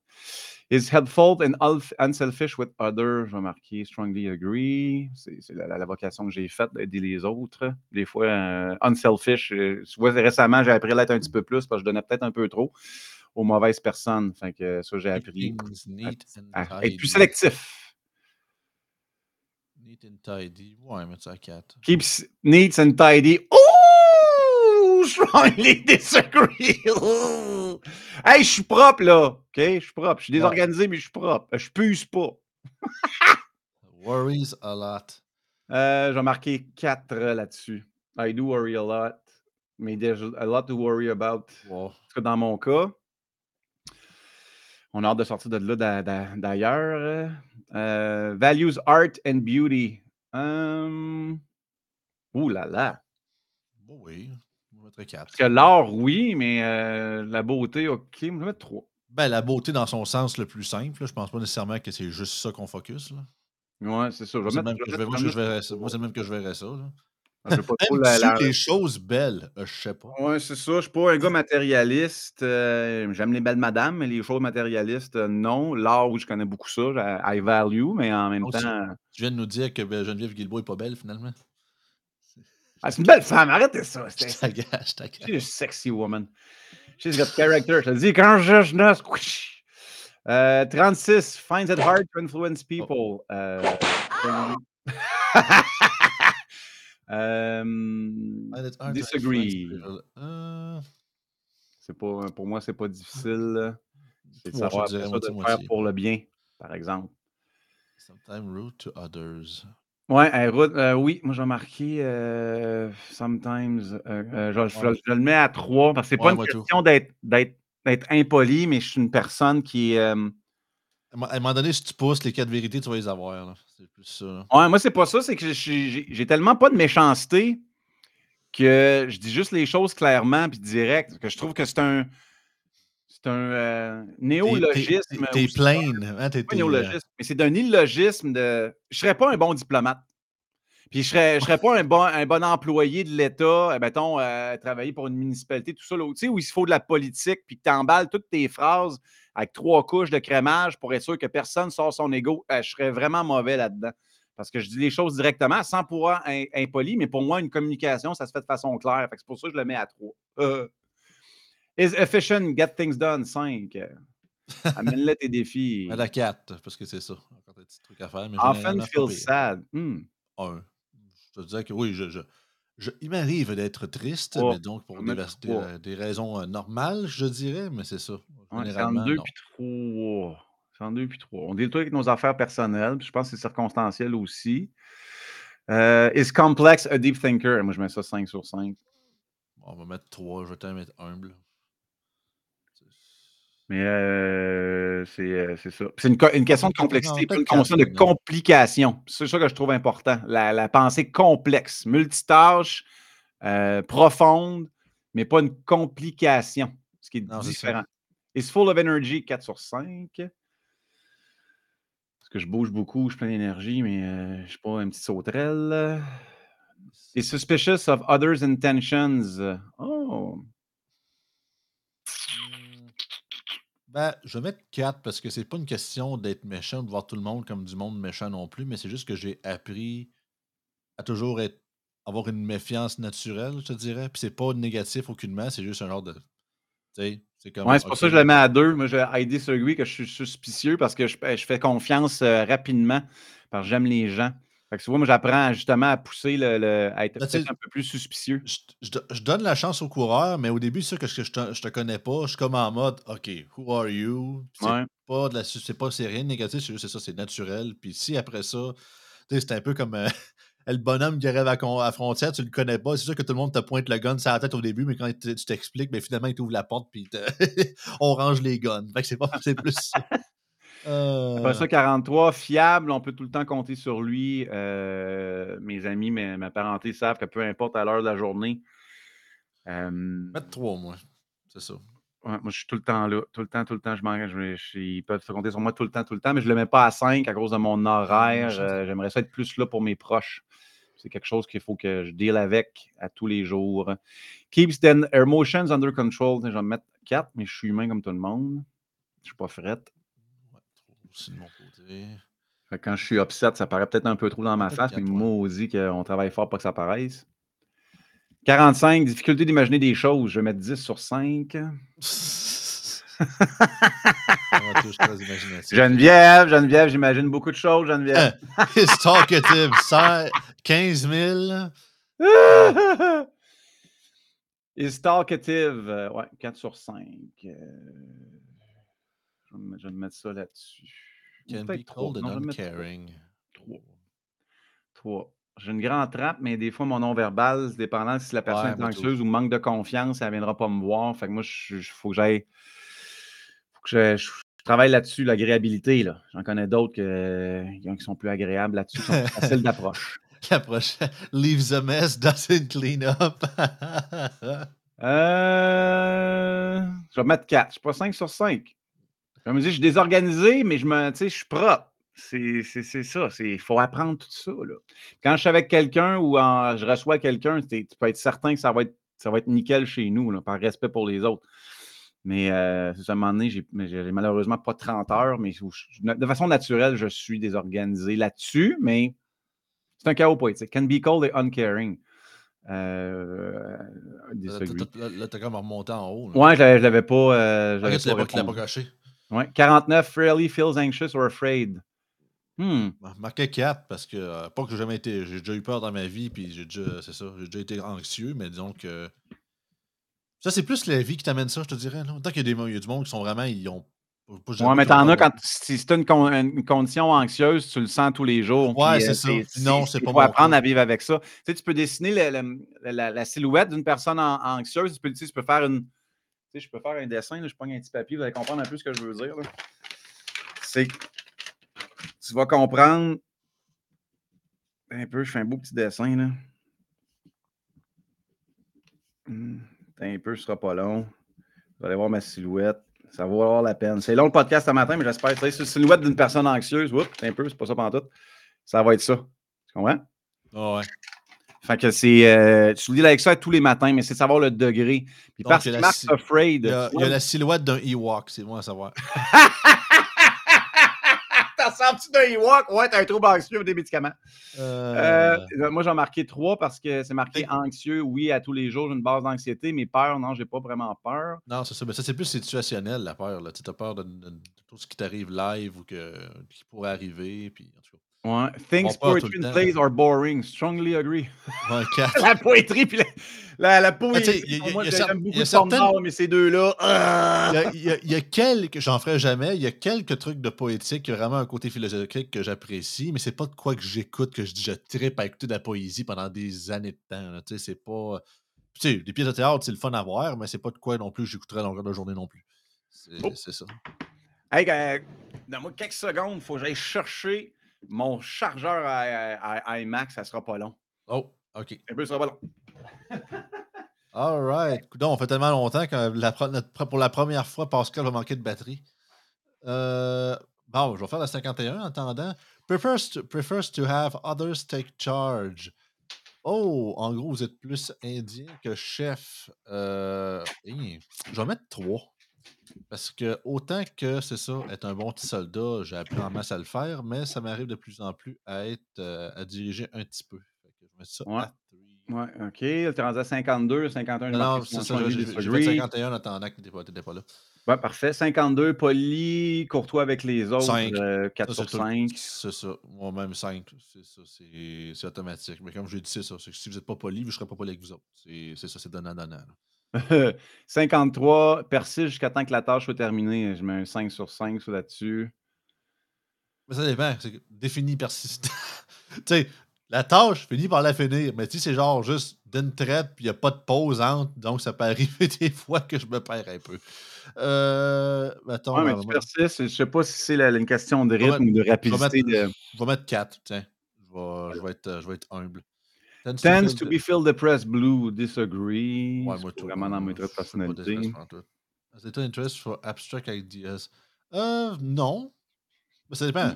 Speaker 2: Is helpful and unselfish with others. Je vais marquer strongly agree. C'est la, la- la vocation que j'ai faite d'aider les autres. Des fois, euh, unselfish. tu vois, récemment, j'ai appris à l'être un petit peu plus parce que je donnais peut-être un peu trop aux mauvaises personnes. Fait que ça, j'ai appris
Speaker 1: and
Speaker 2: à être plus sélectif.
Speaker 1: Neat and tidy. Ouais, mettre ça à 4.
Speaker 2: keeps neat and tidy. Ouh! Strongly disagree. Hey, je suis propre, là. OK? Je suis propre. Je suis
Speaker 1: Ouais.
Speaker 2: désorganisé, mais je suis propre. Je puise pas.
Speaker 1: Worries a lot.
Speaker 2: Euh, vais marquer 4 là-dessus. I do worry a lot. Mais there's a lot to worry about.
Speaker 1: Wow.
Speaker 2: Tout cas, dans mon cas, on a hâte de sortir de là d'a- d'a- d'ailleurs. Euh, values art and beauty. Hum, Ouh là là.
Speaker 1: Bon, oui. On va mettre 4.
Speaker 2: Parce que l'art, oui, mais euh, la beauté, OK. Je vais mettre 3.
Speaker 1: Ben, la beauté dans son sens le plus simple. là, Je pense pas nécessairement que c'est juste ça qu'on focus. Là.
Speaker 2: Ouais, c'est ça. Je vais mettre, je vais
Speaker 1: moi, je c'est le même que je verrais ça. là.
Speaker 2: Je veux pas trop la-
Speaker 1: Aimes-tu
Speaker 2: la-
Speaker 1: les choses belles? Euh, je sais pas.
Speaker 2: Ouais, c'est ça. Je suis pas un gars matérialiste. euh, J'aime les belles madames, mais les choses matérialistes, euh, non. L'art, oui, je connais beaucoup ça. I value, mais en même
Speaker 1: Oh,
Speaker 2: temps.
Speaker 1: Tu viens de nous dire que ben, Geneviève Guilbeault est pas belle, finalement.
Speaker 2: Ah, c'est une belle femme, arrêtez ça.
Speaker 1: Je
Speaker 2: C'est
Speaker 1: t'agace, je t'agace.
Speaker 2: She's a sexy woman. She's got character. Je te dis, quand je je noce, couish. Euh, 36, finds it hard to influence people. Euh, euh, disagree.
Speaker 1: Euh,
Speaker 2: C'est pas, pour moi, c'est pas difficile. C'est de
Speaker 1: Moi, je
Speaker 2: savoir ça, de
Speaker 1: moitié-moitié.
Speaker 2: faire pour le bien, par exemple.
Speaker 1: Sometimes rude to others.
Speaker 2: Ouais, euh, oui, moi j'ai marqué euh, sometimes. euh, euh, je, je-
Speaker 1: Ouais.
Speaker 2: je le mets à 3 parce que c'est pas
Speaker 1: Ouais,
Speaker 2: une question d'être impoli, mais je suis une personne qui. Euh,
Speaker 1: À un moment donné, si tu pousses les quatre vérités, tu vas les avoir. C'est plus ça.
Speaker 2: Ouais, moi, c'est pas ça, c'est que j'ai- tellement pas de méchanceté que je dis juste les choses clairement puis direct. Que je trouve que c'est un. C'est un euh, néologisme.
Speaker 1: T'es plain. Hein,
Speaker 2: un néologisme, mais c'est un illogisme de. Je serais pas un bon diplomate. Puis je serais, je serais pas un bon, un bon employé de l'État, euh, mettons, euh, travailler pour une municipalité, tout ça, là, tu sais, où il faut de la politique, puis que tu emballes toutes tes phrases avec trois couches de crémage pour être sûr que personne sort son ego. je serais vraiment mauvais là-dedans. Parce que je dis les choses directement, sans pouvoir impoli, mais pour moi, une communication, ça se fait de façon claire. C'est pour ça que je le mets à trois. Euh. Is efficient, get things done, 5. Amène-le tes défis.
Speaker 1: À la 4, parce que c'est ça. Encore des petits trucs à faire. Mais
Speaker 2: Often feel sad. Hmm.
Speaker 1: Un. Je te disais que oui, je, je, il m'arrive d'être triste, mais donc pour des, des, raisons euh, normales, je dirais, mais c'est ça.
Speaker 2: Ouais, 32 puis 3. 32 puis 3. On dit le truc avec nos affaires personnelles, puis je pense que c'est circonstanciel aussi. Euh, is complex a deep thinker? Moi, je mets ça 5 sur 5.
Speaker 1: On va mettre 3. Je vais te mettre humble.
Speaker 2: Mais euh, c'est ça. C'est une, une, question de complexité, pas une question de complication. C'est ça que je trouve important. La, pensée complexe, multitâche, euh, profonde, mais pas une complication, ce qui est différent. It's full of energy, 4 sur 5. Parce que je bouge beaucoup, je plein d'énergie, mais je ne suis pas un petit sauterelle. Is suspicious of others' intentions. Oh!
Speaker 1: Ben, je vais mettre 4 parce que c'est pas une question d'être méchant, de voir tout le monde comme du monde méchant non plus, mais c'est juste que j'ai appris à toujours être, avoir une méfiance naturelle, je te dirais. Puis c'est pas négatif aucunement, c'est juste un genre de. Tu sais,
Speaker 2: c'est comme. Ouais, c'est pour ça que je le mets à 2. Moi, j'ai ID sur lui que je suis suspicieux parce que je, je fais confiance euh, rapidement parce que j'aime les gens. Fait que tu vois, moi, j'apprends justement à pousser, le, à être un peu plus suspicieux.
Speaker 1: Je, donne la chance au coureur, mais au début, c'est sûr que je, je, te, te connais pas. Je suis comme en mode, OK, who are you? C'est pas, de la, c'est pas c'est rien de négatif, c'est juste ça, c'est naturel. Puis si après ça, c'est un peu comme euh, le bonhomme qui arrive à, la frontière, tu le connais pas. C'est sûr que tout le monde te pointe le gun sur la tête au début, mais quand tu t'expliques, ben, finalement, il t'ouvre la porte, puis on range les guns. Fait que c'est, pas, c'est plus ça.
Speaker 2: Après ça, 43, fiable, on peut tout le temps compter sur lui. Euh, mes amis, ma parenté savent que peu importe à l'heure de la journée.
Speaker 1: Euh, Mettre 3, moi. C'est ça.
Speaker 2: moi, je suis tout le temps là. Tout le temps, tout le temps, je m'engage. Ils peuvent se compter sur moi tout le temps, tout le temps, mais je ne le mets pas à 5 à cause de mon horaire. Euh, j'aimerais ça être plus là pour mes proches. C'est quelque chose qu'il faut que je deal avec à tous les jours. Keeps their emotions under control. Je vais me mettre 4, mais je suis humain comme tout le monde. Je ne suis pas frette
Speaker 1: de mon côté.
Speaker 2: quand je suis upset, ça paraît peut-être un peu trop dans ma face, mais maudit qu'on travaille fort pour que ça paraisse. 45, difficulté d'imaginer des choses. Je vais mettre 10 sur 5. Geneviève, Geneviève, j'imagine beaucoup de choses, Geneviève.
Speaker 1: It's talkative, 15 000.
Speaker 2: Is talkative, euh, ouais, 4 sur 5. Euh, je vais me mettre ça là-dessus.
Speaker 1: Can be cold and uncaring.
Speaker 2: 3. 3. J'ai une grande trappe, mais des fois, mon non-verbal, dépendant si la personne est anxieuse ou manque de confiance, elle ne viendra pas me voir. Fait que moi, il faut que j'aille. faut que je, travaille là-dessus, l'agréabilité. Là. J'en connais d'autres qui sont plus agréables là-dessus, sont faciles d'approche.
Speaker 1: L'approche. Leaves a mess, doesn't clean up.
Speaker 2: euh... Je vais mettre 4. Je suis pas 5 sur 5. Je me dis, je suis désorganisé, mais je me, je suis propre. C'est ça. Il faut apprendre tout ça. Là. Quand je suis avec quelqu'un ou je reçois quelqu'un, tu peux être certain que ça va être, ça va être nickel chez nous, là, par respect pour les autres. Mais euh, à un moment donné, j'ai malheureusement pas 30 heures, mais de façon naturelle, je suis désorganisé là-dessus, mais c'est un chaos poétique. Can be cold and uncaring. Euh,
Speaker 1: là, t'as comme remonté en haut.
Speaker 2: Ouais, je l'avais pas. Euh,
Speaker 1: ah, tu l'avais pas, pas caché.
Speaker 2: Ouais. 49, rarely feels anxious or afraid. Hmm.
Speaker 1: Marqué 4 parce que, euh, pas que j'ai jamais été, j'ai déjà eu peur dans ma vie, puis j'ai déjà, c'est ça, j'ai déjà été anxieux, mais disons que. Ça, c'est plus la vie qui t'amène ça, je te dirais. Là. Tant qu'il y, a des, il y a du monde qui sont vraiment, ils ont.
Speaker 2: Ouais, mais t'en as quand. Si c'est une, une, condition anxieuse, tu le sens tous les jours.
Speaker 1: Ouais, c'est ça. non, c'est pas
Speaker 2: Il faut apprendre à vivre avec ça. Tu sais, tu peux dessiner la, la, silhouette d'une personne anxieuse. Tu peux, tu peux faire une je peux faire un dessin, je prends un petit papier, vous allez comprendre un peu ce que je veux dire. C'est tu vas comprendre un peu, je fais un beau petit dessin. Là. Hmm, un peu, ce sera pas long. Vous allez voir ma silhouette. Ça vaut avoir la peine. C'est long le podcast ce matin, mais j'espère c'est une silhouette d'une personne anxieuse. Un peu, c'est pas ça pendant tout. Ça va être ça. Tu comprends?
Speaker 1: Ah ouais.
Speaker 2: Fait que c'est. Euh, tu le dis avec ça tous les matins, mais c'est savoir le degré. Puis
Speaker 1: Donc,
Speaker 2: parce
Speaker 1: il y
Speaker 2: que
Speaker 1: a la
Speaker 2: Mark
Speaker 1: si-
Speaker 2: Afraid.
Speaker 1: Il y a,
Speaker 2: tu
Speaker 1: il y a
Speaker 2: vois,
Speaker 1: la silhouette d'un Ewok, c'est moi à savoir.
Speaker 2: T'as senti d'un Ewok? Ouais, t'as un trouble anxieux des médicaments.
Speaker 1: Euh,
Speaker 2: Euh, moi, j'en ai marqué trois parce que c'est marqué anxieux. Oui, à tous les jours, j'ai une base d'anxiété, mais peur, non, j'ai pas vraiment peur.
Speaker 1: Non, c'est ça. Mais ça, c'est plus situationnel, la peur. Tu as peur de, de- de tout ce qui t'arrive live ou que, qui pourrait arriver. Puis, en tout
Speaker 2: Ouais. Things poetry and plays are boring. Strongly agree.
Speaker 1: Ouais,
Speaker 2: la poétrie puis la, la, la poésie.
Speaker 1: tu sais, il y a-
Speaker 2: pour moi,
Speaker 1: y a
Speaker 2: j'aime beaucoup
Speaker 1: y a certaines-
Speaker 2: mais ces deux-là. ah!
Speaker 1: Il y y a- il y a quelques, j'en ferai jamais, il y a quelques trucs de poétique vraiment un côté philosophique que j'apprécie, mais c'est pas de quoi que j'écoute, que je dis je tripe à écouter de la poésie pendant des années de temps. là. Tu sais, c'est pas. Tu sais, des pièces de théâtre, c'est le fun à voir, mais c'est pas de quoi non plus que j'écouterai à longueur de journée non plus. C'est
Speaker 2: Oh.
Speaker 1: c'est ça.
Speaker 2: Hey, euh, donne-moi quelques secondes, il faut que j'aille chercher mon chargeur à, à- à iMac, ça sera pas long.
Speaker 1: Oh, OK.
Speaker 2: Un peu, ça sera pas long.
Speaker 1: All right. Coudonc, on fait tellement longtemps que la notre pour la première fois, Pascal va manquer de batterie. Euh, bon, je vais faire la 51 en attendant. Prefers to, prefers to have others take charge. Oh, en gros, vous êtes plus indien que chef. Euh, je vais mettre 3. Parce que autant que c'est ça, être un bon petit soldat, j'ai appris en masse à le faire, mais ça m'arrive de plus en plus à être euh, à diriger un petit peu. Fait que je mettre ça
Speaker 2: Ouais.
Speaker 1: à 3.
Speaker 2: Ouais, OK. T'es rendu à 52, 51, j'ai
Speaker 1: Non, c'est ça. J'ai fait
Speaker 2: disagree.
Speaker 1: 51 en attendant que tu n'étais pas là.
Speaker 2: Ouais, parfait. 52, poli, courtois avec les autres.
Speaker 1: Cinq.
Speaker 2: euh, 4
Speaker 1: Ça,
Speaker 2: sur
Speaker 1: c'est tout-
Speaker 2: 5.
Speaker 1: C'est ça. Moi-même 5. C'est ça. C'est automatique. Mais comme je l'ai dit, c'est ça. si vous n'êtes pas poli, je ne serai pas poli avec vous autres. C'est c'est ça, c'est donnant-donnant. Là.
Speaker 2: 53, persiste jusqu'à temps que la tâche soit terminée. Je mets un 5 sur 5 sur là-dessus.
Speaker 1: Mais ça dépend. C'est défini persistant. tu sais, la tâche, finis par la finir. Mais si c'est genre juste d'une traite, puis il n'y a pas de pause entre, donc ça peut arriver des fois que je me perds un peu. Euh,
Speaker 2: Ouais, mais
Speaker 1: euh,
Speaker 2: tu persistes. Je sais pas si c'est une question de rythme ou de
Speaker 1: je vais
Speaker 2: rapidité.
Speaker 1: mettre,
Speaker 2: de...
Speaker 1: je vais mettre 4. Tiens. Je vais, je vais être, euh, je vais être humble. Tends to
Speaker 2: Tends
Speaker 1: feel
Speaker 2: to
Speaker 1: the-
Speaker 2: be filled depressed blue, disagree.
Speaker 1: Ouais,
Speaker 2: C'est
Speaker 1: moi, tout.
Speaker 2: vraiment dans mes
Speaker 1: moi,
Speaker 2: traits de personnalité.
Speaker 1: Has little interest for abstract ideas? Euh, non. Mais ça dépend.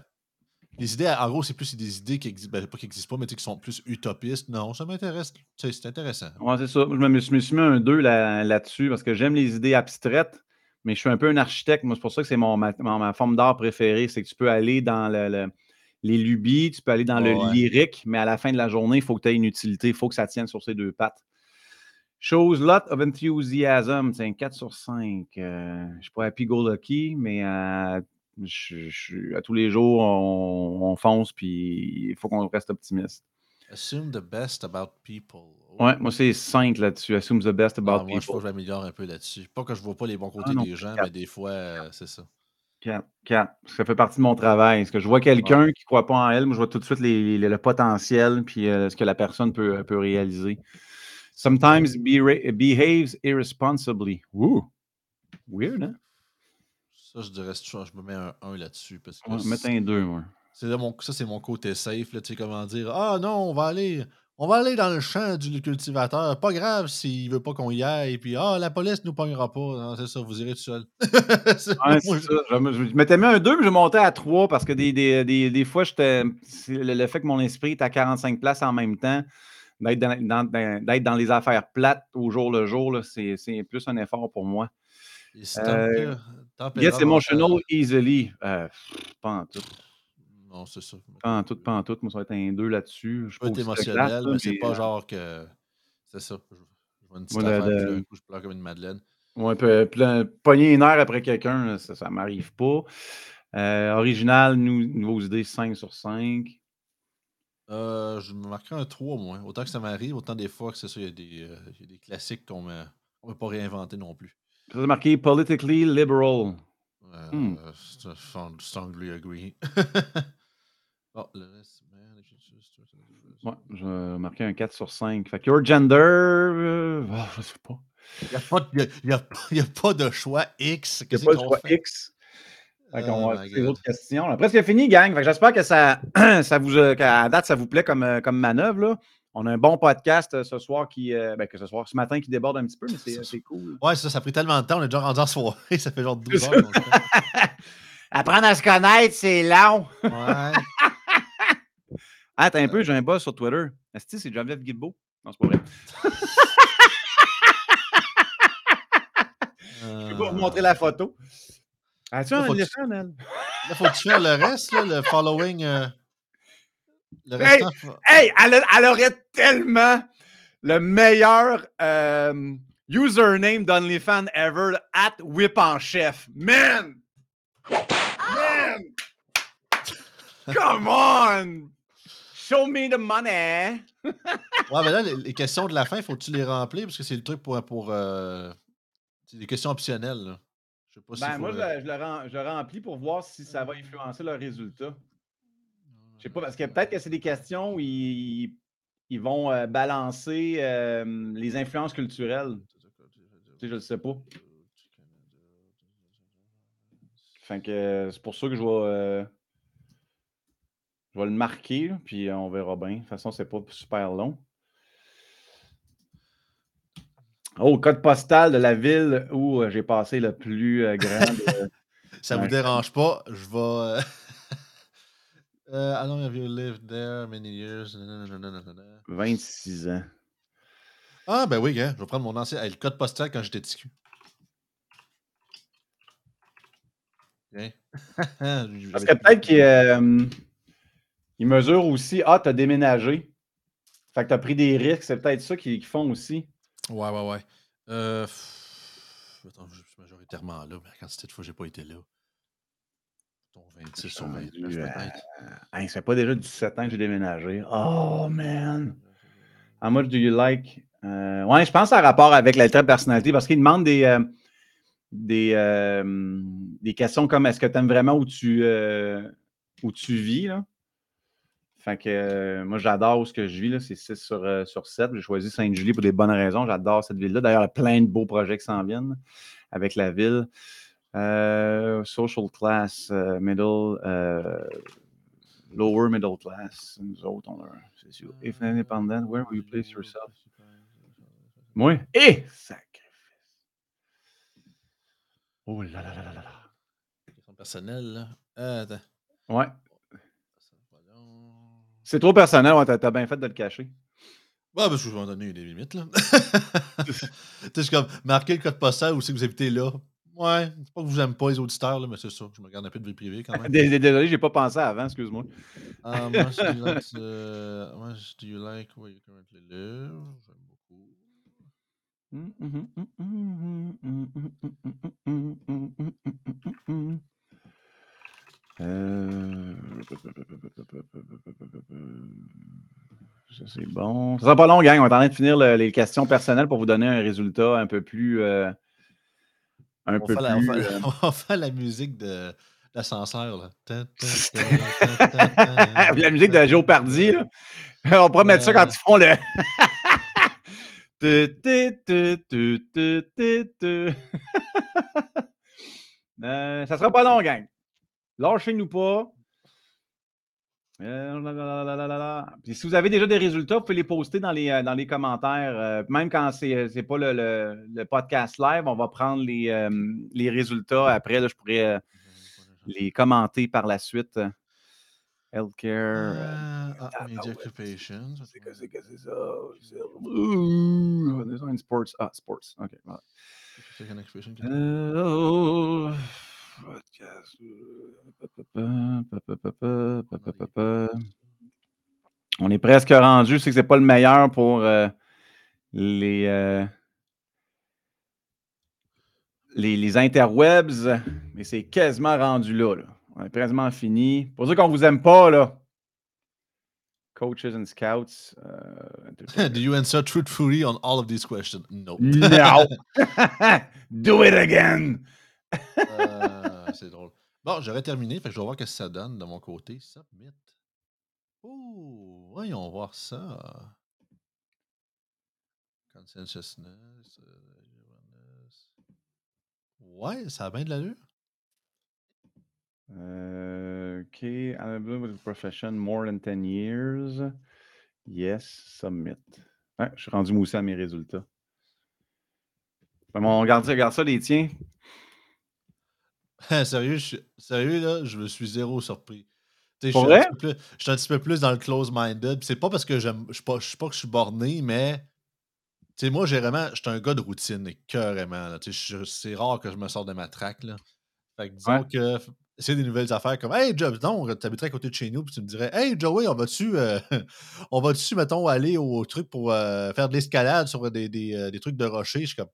Speaker 1: Les idées, en gros, c'est plus des idées qui existent, ben, pas qui n'existent pas, mais qui sont plus utopistes. Non, ça m'intéresse. C'est intéressant.
Speaker 2: Ouais, c'est ça. Je me, je me suis mis un 2 là- là-dessus parce que j'aime les idées abstraites, mais je suis un peu un architecte. Moi, c'est pour ça que c'est mon, ma, ma- ma forme d'art préférée. C'est que tu peux aller dans le- le- les lubies, tu peux aller dans
Speaker 1: Ouais,
Speaker 2: le
Speaker 1: ouais.
Speaker 2: lyrique, mais à la fin de la journée, il faut que tu aies une utilité. Il faut que ça tienne sur ses deux pattes. Chose lot of enthusiasm. C'est un 4 sur 5. Euh, je ne suis pas happy-go-lucky, mais euh, je- je- à tous les jours, on, on fonce, puis il faut qu'on reste optimiste.
Speaker 1: Assume the best about people.
Speaker 2: Ouais, moi, c'est 5 là-dessus. Assume the best
Speaker 1: Ah,
Speaker 2: about
Speaker 1: moi, je
Speaker 2: people.
Speaker 1: que j'améliore un peu là-dessus. Pas que je vois pas les bons côtés
Speaker 2: Ah non,
Speaker 1: des gens, mais des fois, euh, c'est ça.
Speaker 2: 4, 4. Ça fait partie de mon travail. Est-ce que je vois quelqu'un qui ne croit pas en elle, moi, je vois tout de suite les- les- le potentiel puis euh, ce que la personne peut, peut réaliser. Sometimes be- behaves irresponsibly. Ouh! Weird, hein?
Speaker 1: Ça, je dirais, je je me mets un 1 là-dessus. Parce que
Speaker 2: Ouais, mettre un 2, moi.
Speaker 1: ça, c'est mon côté safe. Là, tu sais, comment dire Ah non, on va aller. On va aller dans le champ du cultivateur. Pas grave s'il veut pas qu'on y aille. Puis, ah, la police nous pognera pas. Non, c'est ça, vous irez tout seul.
Speaker 2: Ouais,
Speaker 1: moi.
Speaker 2: Je, m'étais mis un 2, mais je montais à 3 parce que des, des, des, des fois, j'étais. Le, le fait que mon esprit est à 45 places en même temps, d'être dans, dans- dans- d'être dans les affaires plates au jour le jour, là, c'est, c'est plus un effort pour moi. Euh, Yes, emotional easily. Euh, pas en tout.
Speaker 1: Non, c'est ça.
Speaker 2: Pas en tout, pas en tout. Moi, ça va être un 2 là-dessus. Je
Speaker 1: peux être émotionnel,
Speaker 2: classe,
Speaker 1: mais c'est pas
Speaker 2: euh,
Speaker 1: genre que. C'est ça. Je, je vois une petite
Speaker 2: Moi,
Speaker 1: affaire, coup, je pleure comme une madeleine.
Speaker 2: Ouais, puis, là, pogner une heure après quelqu'un, ça, ça m'arrive pas. Euh, original, nou- nouveaux idées, 5 sur 5.
Speaker 1: Euh, je me marquerai un 3 moins. Autant que ça m'arrive, autant des fois que c'est ça, il y a des, euh, il y a des classiques qu'on ne peut pas réinventer non plus.
Speaker 2: Ça, c'est marqué politically liberal.
Speaker 1: Euh,
Speaker 2: Hmm.
Speaker 1: strongly agree. oh, le reste, man,
Speaker 2: Ouais, je vais marquer un 4 sur 5. Fait que your gender, euh, ah, je sais pas.
Speaker 1: Il n'y a, pas de- il y a- pas de choix X.
Speaker 2: Il n'y a pas
Speaker 1: qu'on
Speaker 2: choix
Speaker 1: fait?
Speaker 2: X. Fait qu'on
Speaker 1: Oh
Speaker 2: va les autres questions. On a presque fini, gang. Fait que j'espère que ça, ça vous, euh, qu'à date, ça vous plaît comme, euh, comme manœuvre. Là. On a un bon podcast euh, ce soir qui. euh, ben, que ce soir, ce matin qui déborde un petit peu, mais c'est c'est cool.
Speaker 1: Ouais, ça, ça a pris tellement de temps. On est déjà rendu en soirée. Ça fait genre 12 heures.
Speaker 2: Apprendre à se connaître, c'est long.
Speaker 1: ouais.
Speaker 2: Attends un peu, j'ai un buzz sur Twitter. Est-ce que c'est Geneviève Guilbeault? Non, c'est pas vrai. Je vais vous montrer la photo. As-tu
Speaker 1: Là,
Speaker 2: un
Speaker 1: tu-
Speaker 2: éléphant, elle?
Speaker 1: Là, faut que tu fasses le reste, là, le following. euh, le
Speaker 2: Hey!
Speaker 1: restant.
Speaker 2: Hey, elle, aurait tellement le meilleur euh, username d'OnlyFans ever, at whip en chef. Man! Man! Come on! Show me the money!
Speaker 1: Ouais, mais là, les, les questions de la fin, faut que tu les remplir? Parce que c'est le truc pour. pour euh, c'est des questions optionnelles. Là. Je sais pas si.
Speaker 2: Ben,
Speaker 1: faut,
Speaker 2: moi, je, le- je le ren- je le remplis pour voir si ça va influencer le résultat. Je sais pas, parce que peut-être que c'est des questions où ils, ils vont euh, balancer euh, les influences culturelles. Tu sais, je le sais pas. Fait que c'est pour ça que je vais, euh, je vais le marquer, là, puis euh, on verra bien. De toute façon, c'est pas super long. Oh, code postal de la ville où euh, j'ai passé le plus euh, grand. de-
Speaker 1: Ça vous
Speaker 2: Ouais.
Speaker 1: dérange pas, je vais. how long have you lived there? Many years? Nanana.
Speaker 2: 26 ans.
Speaker 1: Ah, ben oui, gars, je vais prendre mon ancien. hey, le code postal quand j'étais TQ. Tiens.
Speaker 2: Parce que peut-être qu'il euh, il mesure aussi. Ah, tu as déménagé. Fait que tu as pris des risques. C'est peut-être ça qu'ils qu'ils font aussi.
Speaker 1: Ouais, ouais, ouais. Euh... pff, Attends, je suis majoritairement là, mais la quantité de fois j'ai pas été là. Ton 26 sur
Speaker 2: Ah,
Speaker 1: 29
Speaker 2: Dieu,
Speaker 1: peut-être.
Speaker 2: Hey, ça fait pas déjà 17 ans que j'ai déménagé. Oh, man. How much do you like? Euh, ouais, je pense a rapport avec la trait de personnalité parce qu'ils demandent des, euh, des, euh, des questions comme est-ce que tu aimes vraiment où tu, euh, où tu vis? Là? Fait que euh, moi, j'adore où ce que je vis. là, C'est 6 sur, euh, sur 7. J'ai choisi Sainte-Julie pour des bonnes raisons. J'adore cette ville-là. D'ailleurs, il y a plein de beaux projets qui s'en viennent avec la ville. Euh, social class, euh, middle, lower middle class. Nous autres, on a. C'est sûr. If independent, where will you place yourself? Moi? Eh! Sacrifice. Oh là là là là là là.
Speaker 1: Question personnelle, là. Attends.
Speaker 2: Ouais. C'est trop personnel, ouais, t'as bien fait de le cacher.
Speaker 1: Ouais, parce que je vais en donner des limites, là. tu sais, je suis comme, marquer le code postal c'est que vous habitez là. Ouais, c'est pas que vous aimez pas les auditeurs, là, mais c'est ça. Je me garde un peu de vie privée quand même.
Speaker 2: Dés- dés- Désolé, j'ai pas pensé avant, excuse-moi.
Speaker 1: Um, how much do you like, uh, how much do you like where you currently live? J'aime beaucoup.
Speaker 2: Euh, Ça, c'est bon. Ça sera pas long, gang. On est en train de finir le- les questions personnelles pour vous donner un résultat un peu plus. euh, un
Speaker 1: On
Speaker 2: peu
Speaker 1: faire la, on
Speaker 2: plus.
Speaker 1: va-
Speaker 2: euh,
Speaker 1: on va faire la musique de l'ascenseur,
Speaker 2: la musique de Joe Pardy, là. On pourrait mettre ça quand ils font le. Ça sera pas long, gang. Lâchez-nous pas. Euh. Puis si vous avez déjà des résultats, vous pouvez les poster dans les, euh, dans les commentaires. Euh, même quand c'est n'est pas le, le- le podcast live, on va prendre les, euh, les résultats. Après, là, je pourrais les commenter par la suite. Healthcare. Euh,
Speaker 1: ah,
Speaker 2: ah,
Speaker 1: media
Speaker 2: ouais.
Speaker 1: occupations.
Speaker 2: c'est ça. Ouh, sports. Ah, sports. OK. voilà.
Speaker 1: Occupation.
Speaker 2: On est presque rendu. C'est que c'est pas le meilleur pour euh, les, euh, les, les, interwebs, mais c'est quasiment rendu là, là, On est quasiment fini. Pour ceux qu'on vous aime pas, là. Coaches and scouts. Euh,
Speaker 1: Do you answer truthfully on all of these questions? No.
Speaker 2: No. Do it again.
Speaker 1: Euh, c'est drôle. Bon, j'aurais terminé, fait je vais voir ce que ça donne de mon côté. Submit. Oh, voyons voir ça. Consensusness. euh. Ouais, ça a bien de l'allure.
Speaker 2: Uh, okay, I've been with the profession more than 10 years. Yes, submit. je suis rendu moussé à mes résultats. Ça, les tiens.
Speaker 1: sérieux, je, sérieux, là, je me suis zéro surpris.
Speaker 2: Je suis, un
Speaker 1: petit peu plus dans le close-minded. C'est pas parce que je suis pas, pas que je suis borné, mais moi, j'ai vraiment. Je suis un gars de routine, carrément. C'est rare que je me sors de ma traque. Là. Fait que disons que c'est des nouvelles affaires comme Hey Joe, non, t'habiterais à côté de chez nous, puis tu me dirais Hey Joey, on va-tu euh, on va-tu, mettons, aller au truc pour euh, faire de l'escalade sur des, des, euh, des, trucs de rocher? Je suis comme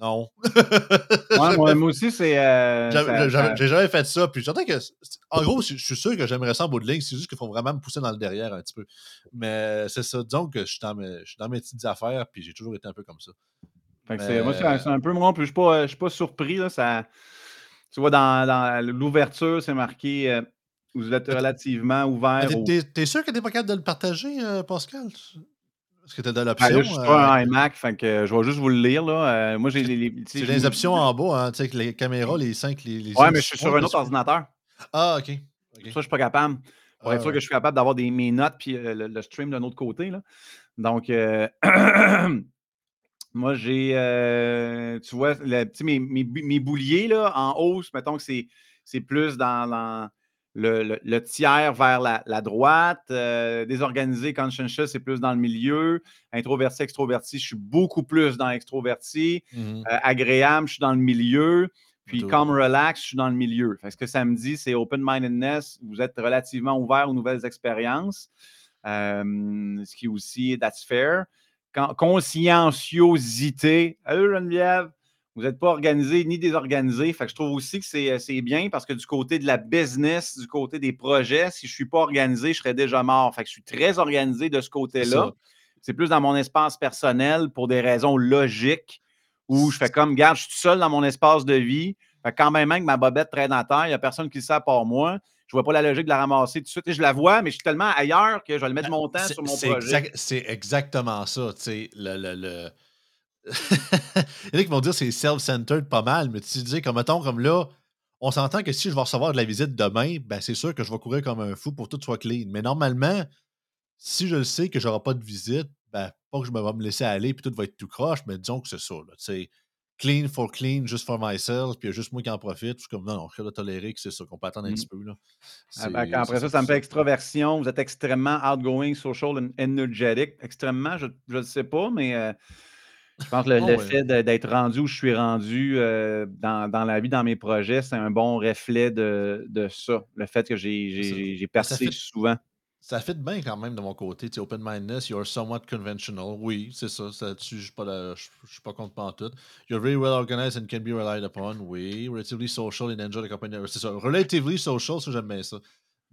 Speaker 1: non.
Speaker 2: moi, aussi, c'est. Euh,
Speaker 1: j'ai jamais fait ça. Puis j'entends que. En gros, je suis sûr que j'aimerais ça en bout de ligne. C'est juste qu'il faut vraiment me pousser dans le derrière un petit peu. Mais c'est ça. Disons que je suis, dans mes, je suis dans mes petites affaires. Puis j'ai toujours été un peu comme ça.
Speaker 2: Moi, c'est un peu moi. Puis je ne suis, pas surpris. Là, ça, tu vois, dans, dans l'ouverture, c'est marqué. Euh, vous êtes relativement ouvert.
Speaker 1: T'es es sûr que t'es pas capable de le partager, euh, Pascal? Est-ce que tu as de
Speaker 2: ben
Speaker 1: l'option?
Speaker 2: je suis pas un euh, iMac, fait que je vais juste vous le lire. Là. Euh, moi, j'ai les.
Speaker 1: C'est les options en bas, hein, avec les caméras, les 5, les, les
Speaker 2: Ouais, mais je suis sur un autre ordinateur.
Speaker 1: Ah, OK.
Speaker 2: Ça, je suis pas capable. Pour être sûr que je suis capable d'avoir mes notes puis euh, le, stream d'un autre côté. Là. Donc, moi, j'ai. tu vois, mes, mes, mes, bouliers là, en hausse, mettons que c'est plus dans le, tiers vers la, droite. Euh, désorganisé, conscientious, c'est plus dans le milieu. Introverti, extroverti, je suis beaucoup plus dans extroverti. Mmh euh, agréable, je suis dans le milieu. Puis calm, relax, je suis dans le milieu. ce que ça me dit, c'est open-mindedness. Vous êtes relativement ouvert aux nouvelles expériences. Euh, ce qui est aussi, that's fair. conscienciosité. Allô, Geneviève? Vous n'êtes pas organisé ni désorganisé. Fait que je trouve aussi que euh, c'est bien parce que du côté de la business, du côté des projets, si je ne suis pas organisé, je serais déjà mort. Fait que je suis très organisé de ce côté-là. C'est plus dans mon espace personnel pour des raisons logiques où je fais comme, garde, je suis tout seul dans mon espace de vie. Fait quand même, même que ma bobette traîne à terre, il n'y a personne qui le sait à part moi. Je ne vois pas la logique de la ramasser tout de suite. Et je la vois, mais je suis tellement ailleurs que je vais le mettre mon temps sur mon projet.
Speaker 1: c'est exactement ça. Le, le Il y en a qui vont dire que c'est self-centered pas mal, mais tu dis comme mettons comme là, on s'entend que si je vais recevoir de la visite demain, ben c'est sûr que je vais courir comme un fou pour que tout soit clean. Mais normalement, si je le sais que j'aurai pas de visite, ben pas que je vais me laisser aller puis tout va être tout croche, mais disons que c'est ça. C'est clean for clean, just for myself, puis il y a juste moi qui en profite. Je suis comme non, non, je vais tolérer que c'est ça, qu'on peut attendre un mmh. petit peu. Là.
Speaker 2: Ah, ben, après ça, ça me fait extraversion. Vous êtes extrêmement outgoing, social and energetic. Extrêmement, je ne sais pas, mais euh, je pense que le, oh, fait d'être rendu où je suis rendu euh, dans, la vie, dans mes projets, c'est un bon reflet de, ça. Le fait que j'ai percé souvent.
Speaker 1: Ça fit bien quand même de mon côté. Tu open-mindedness, you're somewhat conventional. Oui, c'est ça. ça je ne suis pas, contre pas tout. You're very well organized and can be relied upon. Oui. Relatively social and enjoy the company. C'est ça. Relatively social, ça, j'aime bien ça.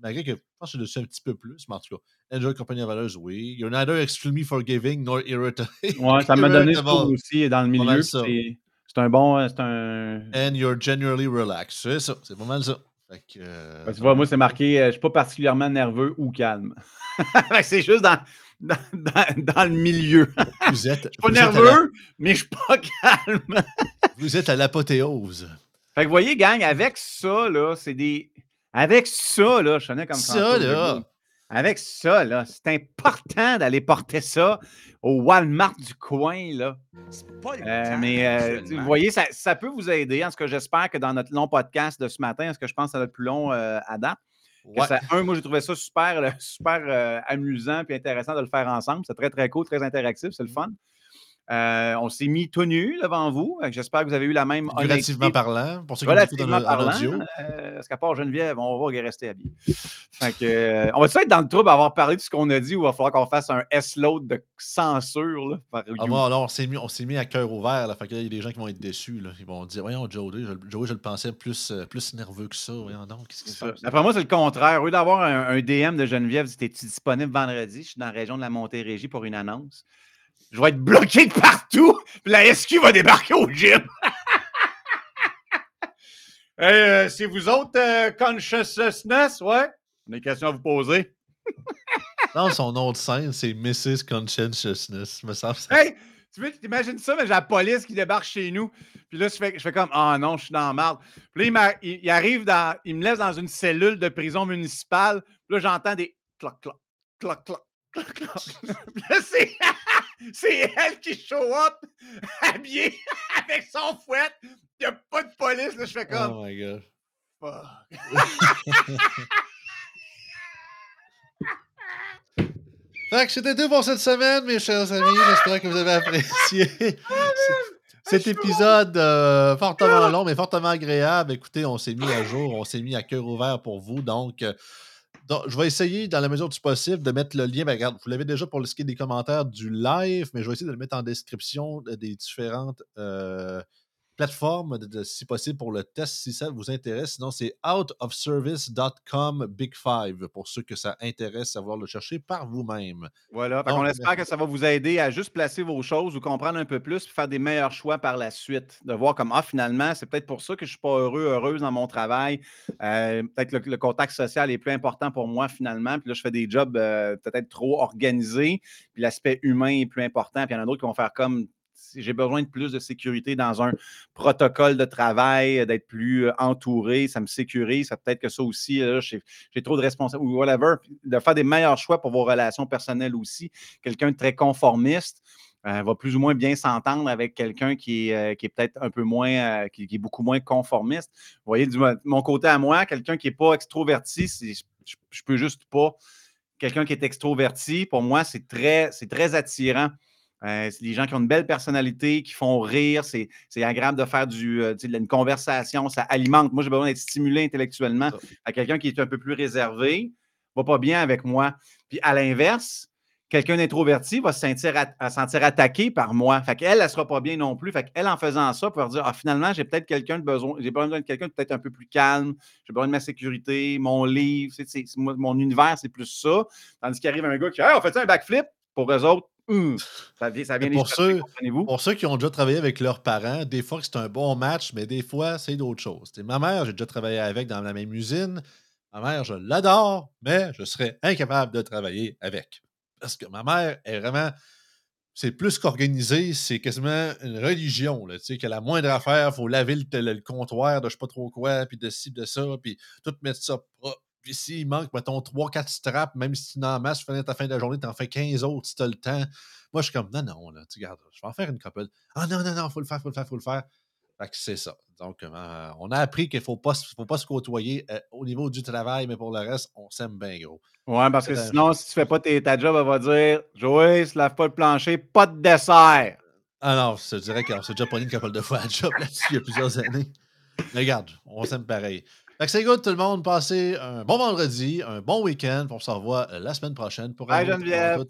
Speaker 1: Malgré que je pense que je le suis un petit peu plus, mais en tout cas, enjoy compagnie valeurs, oui. You're neither extremely forgiving nor irritable.
Speaker 2: Ouais, ça m'a donné aussi dans le milieu. C'est un bon. Un...
Speaker 1: And you're generally relaxed. C'est ça, c'est pas mal ça. Fait que,
Speaker 2: euh, tu vois, moi, c'est marqué, euh, je suis pas particulièrement nerveux ou calme. c'est juste dans, dans, dans, le milieu. Vous êtes. je suis pas nerveux, mais je suis pas calme.
Speaker 1: vous êtes à l'apothéose.
Speaker 2: Fait que vous voyez, gang, avec ça, là, c'est des. Avec ça, là, je connais comme
Speaker 1: ça. là.
Speaker 2: Avec ça, là, c'est important d'aller porter ça au Walmart du coin, là. Pas euh, mais euh, vous voyez, ça, peut vous aider. En ce que j'espère que dans notre long podcast de ce matin, est-ce que je pense que ça va être plus long euh, à date? un, moi, j'ai trouvé ça super, super amusant et intéressant de le faire ensemble. C'est très, très cool, très interactif, c'est le fun. Euh, on s'est mis tout nu devant vous. J'espère que vous avez eu la même
Speaker 1: Relativement parlant, pour ceux qui
Speaker 2: Relativement dans, parlant. Euh, parce qu'à part Geneviève, on va rester habillé. fait que, euh, on va-tu être dans le trouble à avoir parlé de ce qu'on a dit ou il va falloir qu'on fasse un S-load de censure là,
Speaker 1: par ah, bon, alors, on s'est mis, mis à cœur ouvert. Là, fait que il y a des gens qui vont être déçus. Là. Ils vont dire Voyons, Joe, je, je le pensais plus, plus nerveux que ça. Voyons donc, qu'est-ce qui se passe?
Speaker 2: Après moi, c'est le contraire. Au lieu d'avoir un, un, DM de Geneviève, c'était disponible vendredi? Je suis dans la région de la Montérégie pour une annonce je vais être bloqué de partout, puis la SQ va débarquer au gym. Euh, c'est vous autres, euh, Consciousness, ouais? Des questions à vous poser.
Speaker 1: non, son nom de scène, c'est Mrs. Conscientiousness, me semble.
Speaker 2: Hey! Tu t'imagines ça, mais j'ai la police qui débarque chez nous. Puis là, je fais, je fais comme, ah oh non, je suis dans la merde. Puis là, il, arrive dans, il me laisse dans une cellule de prison municipale. Puis là, j'entends des cloc, cloc, cloc, cloc, c'est, c'est elle qui show up habillée avec son fouet. Il n'y a pas de police. Là, je fais comme.
Speaker 1: Oh my god.
Speaker 2: Fuck.
Speaker 1: Fait que c'était tout pour cette semaine, mes chers amis. J'espère que vous avez apprécié cet épisode euh, fortement long, mais fortement agréable. Écoutez, on s'est mis à jour, on s'est mis à cœur ouvert pour vous. Donc, euh, donc, je vais essayer, dans la mesure du possible, de mettre le lien. Ben, regarde, vous l'avez déjà pour le ski des commentaires du live, mais je vais essayer de le mettre en description des différentes euh, plateforme, de, si possible, pour le test, si ça vous intéresse. Sinon, c'est outofservice.com Big Five pour ceux que ça intéresse, savoir le chercher par vous-même.
Speaker 2: Voilà. on espère que ça va vous aider à juste placer vos choses ou comprendre un peu plus, faire des meilleurs choix par la suite. De voir comme, ah, finalement, c'est peut-être pour ça que je ne suis pas heureux, heureuse dans mon travail. Euh, peut-être que le, contact social est plus important pour moi, finalement. Puis là, je fais des jobs euh, peut-être trop organisés. Puis l'aspect humain est plus important. Puis il y en a d'autres qui vont faire comme j'ai besoin de plus de sécurité dans un protocole de travail, d'être plus euh, entouré, ça me sécurise. Ça peut-être que ça aussi, j'ai trop de responsabilités ou whatever. De faire des meilleurs choix pour vos relations personnelles aussi. Quelqu'un de très conformiste. Euh, va plus ou moins bien s'entendre avec quelqu'un qui est, euh, qui est peut-être un peu moins, qui, est beaucoup moins conformiste. Vous voyez, de mon côté à moi, quelqu'un qui n'est pas extroverti, je, je peux juste pas. Quelqu'un qui est extroverti, pour moi, c'est très, très attirant. Euh, c'est des gens qui ont une belle personnalité, qui font rire. C'est, agréable de faire du, euh, une conversation. Ça alimente. Moi, j'ai besoin d'être stimulé intellectuellement. À quelqu'un qui est un peu plus réservé, va pas bien avec moi. Puis à l'inverse, quelqu'un d'introverti va se sentir, sentir attaqué par moi. Fait qu'elle, elle ne sera pas bien non plus. Fait qu'elle, en faisant ça, peut dire Ah, finalement, j'ai peut-être quelqu'un de besoin, j'ai besoin de quelqu'un peut-être un peu plus calme, j'ai besoin de ma sécurité, mon livre, mon univers, c'est plus ça. Tandis qu'il arrive un gars qui Hey, on fait un backflip? Pour eux autres. Hum, ça vient,
Speaker 1: pour, ceux, pour ceux qui ont déjà travaillé avec leurs parents, des fois c'est un bon match, mais des fois c'est d'autres choses. ma mère, j'ai déjà travaillé avec dans la même usine. Ma mère, je l'adore, mais je serais incapable de travailler avec. Parce que ma mère est vraiment. C'est plus qu'organisé, c'est quasiment une religion. Là, que la moindre affaire, il faut laver le, comptoir de je sais pas trop quoi, puis de ci, de ça, puis tout mettre ça propre s'il manque, mettons, 3-4 straps, même si tu n'en masse, tu finis ta fin de la journée, tu en fais 15 autres si tu as le temps. Moi, je suis comme, non, non, là, tu regardes, je vais en faire une couple. Ah non, non, non, faut le faire, faut le faire, faut le faire. Fait que c'est ça. Donc, euh, on a appris qu'il ne faut pas, faut pas se côtoyer euh, au niveau du travail, mais pour le reste, on s'aime bien gros.
Speaker 2: Ouais, parce que sinon, si tu ne fais pas ta job, elle va dire Joey, se lave pas le plancher, pas de dessert.
Speaker 1: Ah non, je dirais qu'on s'est déjà pris une couple de fois à job là-dessus il y a plusieurs années. Mais regarde, on s'aime pareil. Fait que c'est good tout le monde. Passez un bon vendredi, un bon week-end. On se revoit la semaine prochaine pour
Speaker 2: un Geneviève.